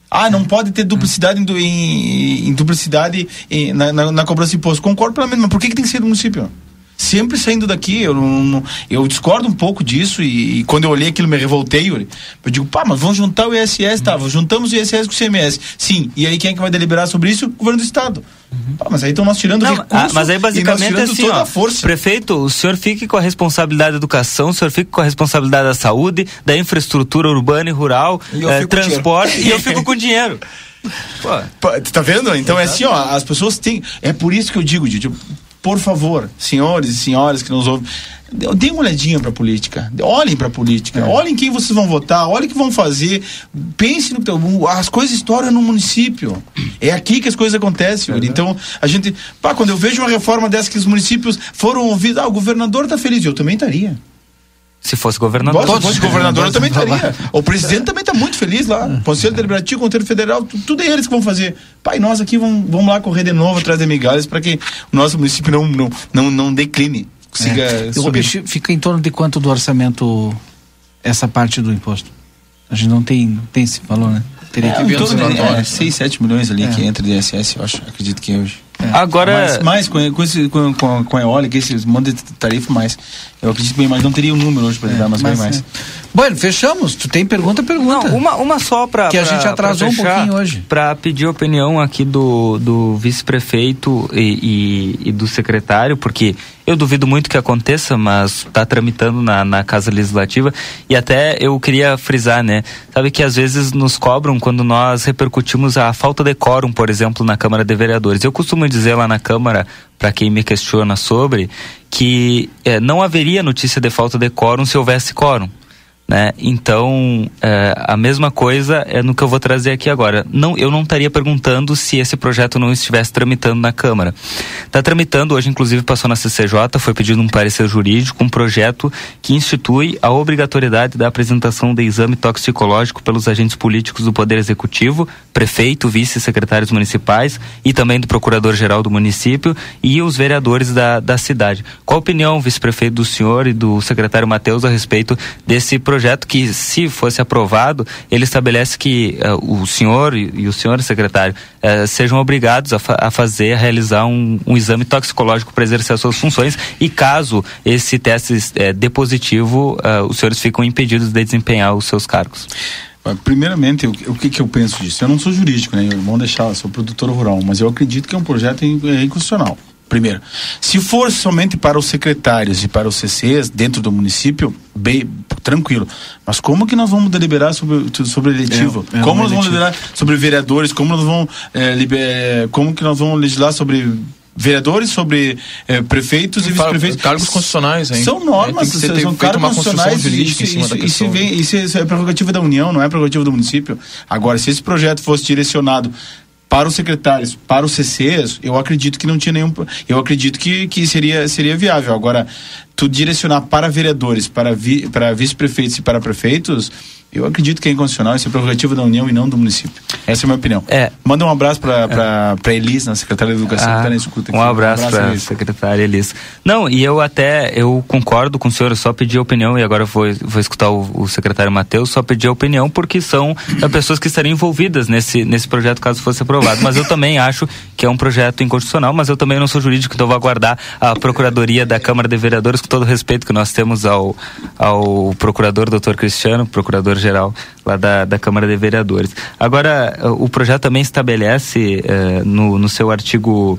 Speaker 24: Ah, não pode ter duplicidade em, em, em duplicidade em, na, na, na, cobrança de imposto. Concordo plenamente, mas por que, que tem que ser do município? Sempre saindo daqui, eu, não, eu discordo um pouco disso e, e, quando eu olhei aquilo me revoltei. Eu, eu digo, pá, mas vamos juntar o ISS, tá? Juntamos o ISS com o CMS. Sim, e aí quem é que vai deliberar sobre isso? O governo do Estado. Uhum. Pá, mas aí estão nós tirando não. Ah,
Speaker 4: mas aí basicamente é assim, ó, prefeito, o senhor fique com a responsabilidade da educação, o senhor fique com a responsabilidade da saúde, da infraestrutura urbana e rural, e eh, transporte, e eu fico com dinheiro.
Speaker 24: Pô. Tá vendo? Então Exato. é assim, ó, as pessoas têm. É por isso que eu digo, Didi, por favor, senhores e senhoras que nos ouvem, Dê uma olhadinha para a política. Olhem para a política. É. Olhem quem vocês vão votar. Olhem o que vão fazer. Pense no teu. As coisas estouram no município. É aqui que as coisas acontecem. Uhum. Então, a gente. Pá, quando eu vejo uma reforma dessa que os municípios foram ouvidos. Ah, o governador está feliz. Eu também estaria.
Speaker 4: Se fosse governador.
Speaker 24: Se fosse governador, eu também estaria. O presidente também está muito feliz lá. O Conselho Deliberativo, o Conselho Federal, tudo é eles que vão fazer. Pai, nós aqui vamos, vamos lá correr de novo atrás de migalhas para que o nosso município não, não, não, não decline consiga
Speaker 3: é. subir. fica em torno de quanto do orçamento essa parte do imposto? A gente não tem, tem esse valor, né?
Speaker 24: Teria é, que ver os relatórios. 6, 7 milhões ali é. que entra de ISS, eu acho, acredito que é hoje.
Speaker 4: É. Agora.
Speaker 24: Mais, mais com, com, esse, com, com, com a eólica, esse monte de tarifa, mais. Eu acredito bem, mas não teria o um número hoje para é, dar, mas, mas bem mais. É.
Speaker 3: Bueno, fechamos. Tu tem pergunta, pergunta.
Speaker 4: Não, uma, uma só para
Speaker 3: Que a gente atrasou um pouquinho hoje.
Speaker 4: Para pedir opinião aqui do, do vice-prefeito e, e, e, do secretário, porque eu duvido muito que aconteça, mas está tramitando na, na Casa Legislativa. E até eu queria frisar, né? Sabe que às vezes nos cobram quando nós repercutimos a falta de quórum, por exemplo, na Câmara de Vereadores. Eu costumo dizer lá na Câmara, para quem me questiona sobre, que eh, não haveria notícia de falta de quórum se houvesse quórum. Né? Então, é, a mesma coisa é no que eu vou trazer aqui agora. Não, eu não estaria perguntando se esse projeto não estivesse tramitando na Câmara. Está tramitando, hoje inclusive passou na CCJ, foi pedido um parecer jurídico, um projeto que institui a obrigatoriedade da apresentação de exame toxicológico pelos agentes políticos do Poder Executivo, prefeito, vice-secretários municipais e também do procurador-geral do município e os vereadores da, da cidade. Qual a opinião, vice-prefeito, do senhor e do secretário Matheus a respeito desse projeto? Projeto que, se fosse aprovado, ele estabelece que uh, o senhor e, e, o senhor secretário uh, sejam obrigados a, fa a, fazer, a realizar um, um exame toxicológico para exercer as suas funções e caso esse teste uh, dê positivo, os senhores ficam impedidos de desempenhar os seus cargos.
Speaker 24: Primeiramente, o, que, que eu penso disso? Eu não sou jurídico, né? Vamos deixar, sou produtor rural, mas eu acredito que é um projeto inconstitucional. Primeiro, se for somente para os secretários e para os CCs dentro do município, bem tranquilo. Mas como que nós vamos deliberar sobre sobre eletivo? É, é como nós vamos deliberar sobre vereadores? Como nós vamos é, liber, como que nós vamos legislar sobre vereadores, sobre eh, prefeitos e, e vice-prefeitos.
Speaker 25: Cargos constitucionais, hein?
Speaker 24: São normas, são cargos constitucionais. Isso, isso, isso, vem, isso é prerrogativa da União, não é prerrogativa do município. Agora, se esse projeto fosse direcionado para os secretários, para os CCs, eu acredito que não tinha nenhum. Eu acredito que, que seria, seria viável. Agora, tu direcionar para vereadores, para, vi, para vice-prefeitos e para prefeitos, eu acredito que é inconstitucional, isso é prerrogativa da União e não do município. Essa é a minha opinião.
Speaker 4: É.
Speaker 24: Manda um abraço para é. Elis, na secretária de Educação, ah, que está na escuta
Speaker 4: aqui. Um abraço, um abraço para a secretária Elis. Não, e eu até, eu concordo com o senhor, eu só pedi a opinião, e agora vou, vou escutar o, o secretário Matheus, só pedi a opinião porque são pessoas que estariam envolvidas nesse, nesse projeto caso fosse aprovado. Mas eu também acho que é um projeto inconstitucional, mas eu também não sou jurídico, então vou aguardar a Procuradoria da Câmara de Vereadores, com todo o respeito que nós temos ao, ao procurador, doutor Cristiano, procurador-geral lá da, da Câmara de Vereadores. Agora, o projeto também estabelece eh, no, no seu artigo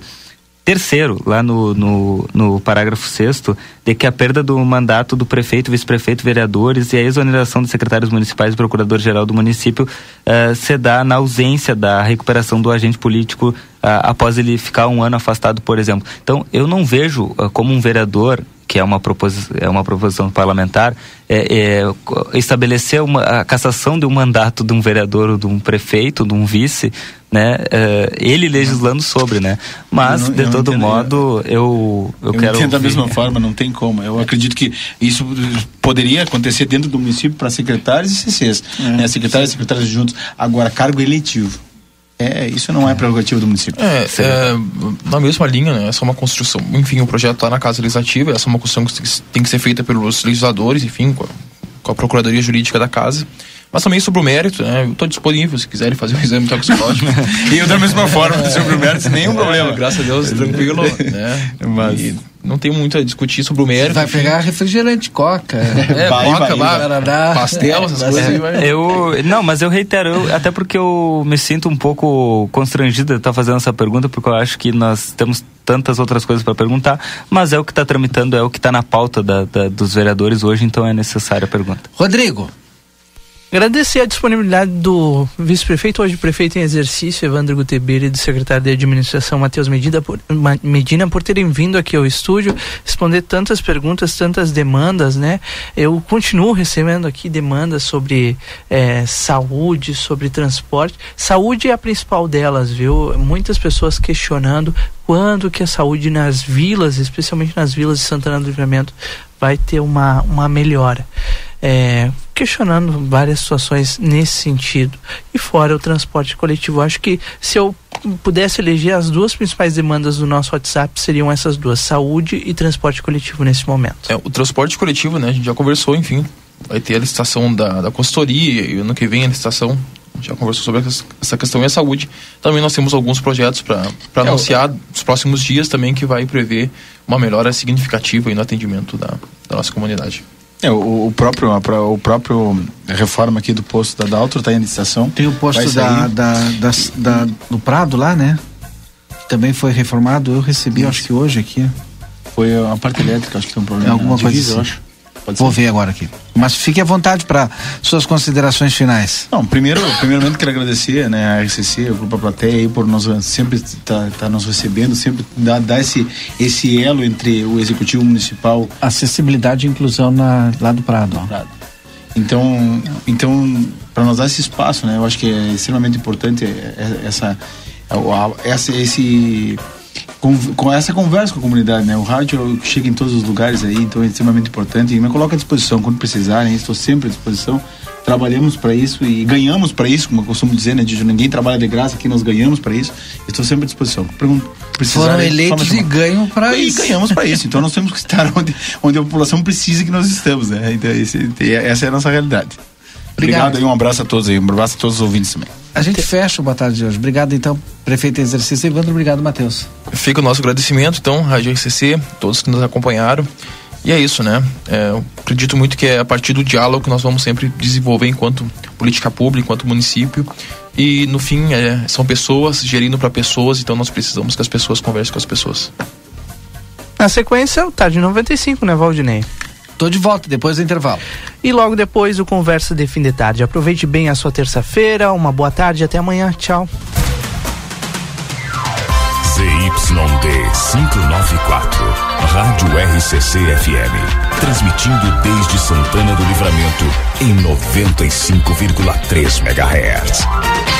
Speaker 4: terceiro, lá no, no, no parágrafo sexto, de que a perda do mandato do prefeito, vice-prefeito, vereadores e a exoneração dos secretários municipais e procurador-geral do município uh, se dá na ausência da recuperação do agente político uh, após ele ficar um ano afastado, por exemplo. Então, eu não vejo uh, como um vereador que é uma, propos é uma proposição parlamentar, é, é, estabelecer uma, a cassação de um mandato de um vereador ou de um prefeito, de um vice, né? É, ele legislando sobre, né? Mas, não, de todo entendo, modo, eu, eu, eu quero.
Speaker 24: Entendo da mesma forma, não tem como. Eu acredito que isso poderia acontecer dentro do município para secretários e CCs, é, né? Secretários e secretários juntos. Agora, cargo eletivo. É, isso não é prerrogativa do município.
Speaker 25: É, é, na mesma linha, né? Essa é uma construção. Enfim, o projeto está na Casa Legislativa, essa é uma construção que tem que ser feita pelos legisladores, enfim, com a, com a Procuradoria Jurídica da Casa. Mas também sobre o mérito, né? Eu estou disponível se quiserem fazer um exame toxicológico.
Speaker 24: e eu da mesma forma, sobre o mérito, nenhum problema.
Speaker 25: É, graças a Deus, tranquilo. né? Mas... E não tem muito a discutir sobre o mérito.
Speaker 3: Vai pegar refrigerante, coca.
Speaker 25: É, vai, coca, vai, vai, pastel, essas coisas aí. Vai.
Speaker 4: Eu, não, mas eu reitero, eu, até porque eu me sinto um pouco constrangido de estar fazendo essa pergunta, porque eu acho que nós temos tantas outras coisas para perguntar, mas é o que está tramitando, é o que está na pauta da, da, dos vereadores hoje, então é necessária a pergunta.
Speaker 3: Rodrigo,
Speaker 2: Agradecer a disponibilidade do vice-prefeito, hoje prefeito em exercício, Evandro Gutebeira, e do secretário de administração, Matheus Medina, por, Medina, por terem vindo aqui ao estúdio responder tantas perguntas, tantas demandas, né? Eu continuo recebendo aqui demandas sobre é, saúde, sobre transporte. Saúde é a principal delas, viu? Muitas pessoas questionando quando que a saúde nas vilas, especialmente nas vilas de Santana do Livramento, vai ter uma, uma melhora é, questionando várias situações nesse sentido. E fora o transporte coletivo, acho que se eu pudesse eleger as duas principais demandas do nosso WhatsApp seriam essas duas, saúde e transporte coletivo nesse momento.
Speaker 25: É, o transporte coletivo, né, a gente já conversou, enfim, vai ter a licitação da, da consultoria e ano que vem a licitação já conversou sobre essa questão e a saúde. Também nós temos alguns projetos para é, anunciar nos próximos dias também que vai prever uma melhora significativa no atendimento da, da nossa comunidade.
Speaker 24: É, o, o, próprio a, o próprio reforma aqui do posto da Daltro está em licitação.
Speaker 3: Tem o posto da, da, da, da, do Prado lá, né? Que também foi reformado. Eu recebi, Isso. acho que hoje aqui.
Speaker 24: Foi a parte elétrica, acho que tem um problema.
Speaker 3: É alguma coisa assim. acho. Pode Vou ser. ver agora aqui. Mas fique à vontade para suas considerações finais.
Speaker 24: Não, primeiro, primeiramente quero agradecer, né, a RCC, o grupo Plateia aí por nos sempre estar tá, tá nos recebendo, sempre dar, dar esse esse elo entre o executivo municipal,
Speaker 3: acessibilidade e inclusão na lá do Prado. Prado.
Speaker 24: Então, então para nós dar esse espaço, né, eu acho que é extremamente importante essa essa esse com, com, essa conversa com a comunidade, né? O rádio chega em todos os lugares aí, então é extremamente importante e me coloca à disposição quando precisarem, estou sempre à disposição. Trabalhamos para isso e ganhamos para isso, como eu costumo dizer, né? De ninguém trabalha de graça, aqui nós ganhamos para isso. Estou sempre à disposição.
Speaker 3: Foram eleitos e ganham para isso.
Speaker 24: E ganhamos para isso. Então nós temos que estar onde, onde a população precisa que nós estamos, né? Então, esse, essa é a nossa realidade. Obrigado. Obrigado e um abraço a todos aí, um abraço a todos os ouvintes também.
Speaker 3: A gente fecha o Boa Tarde de hoje. Obrigado, então, prefeito em exercício. Evandro, obrigado, Matheus.
Speaker 25: Fica o nosso agradecimento, então, Rádio RCC, todos que nos acompanharam. E é isso, né? É, eu acredito muito que é a partir do diálogo que nós vamos sempre desenvolver enquanto política pública, enquanto município. E no fim, é, são pessoas gerindo para pessoas, então nós precisamos que as pessoas conversem com as pessoas.
Speaker 2: Na sequência, o Tarde 95, né, Valdinei?
Speaker 3: Tô de volta depois do intervalo.
Speaker 2: E logo depois o Conversa de Fim de Tarde. Aproveite bem a sua terça-feira, uma boa tarde, até amanhã. Tchau.
Speaker 13: ZYD 594, Rádio RCC FM. Transmitindo desde Santana do Livramento em 95,3 MHz.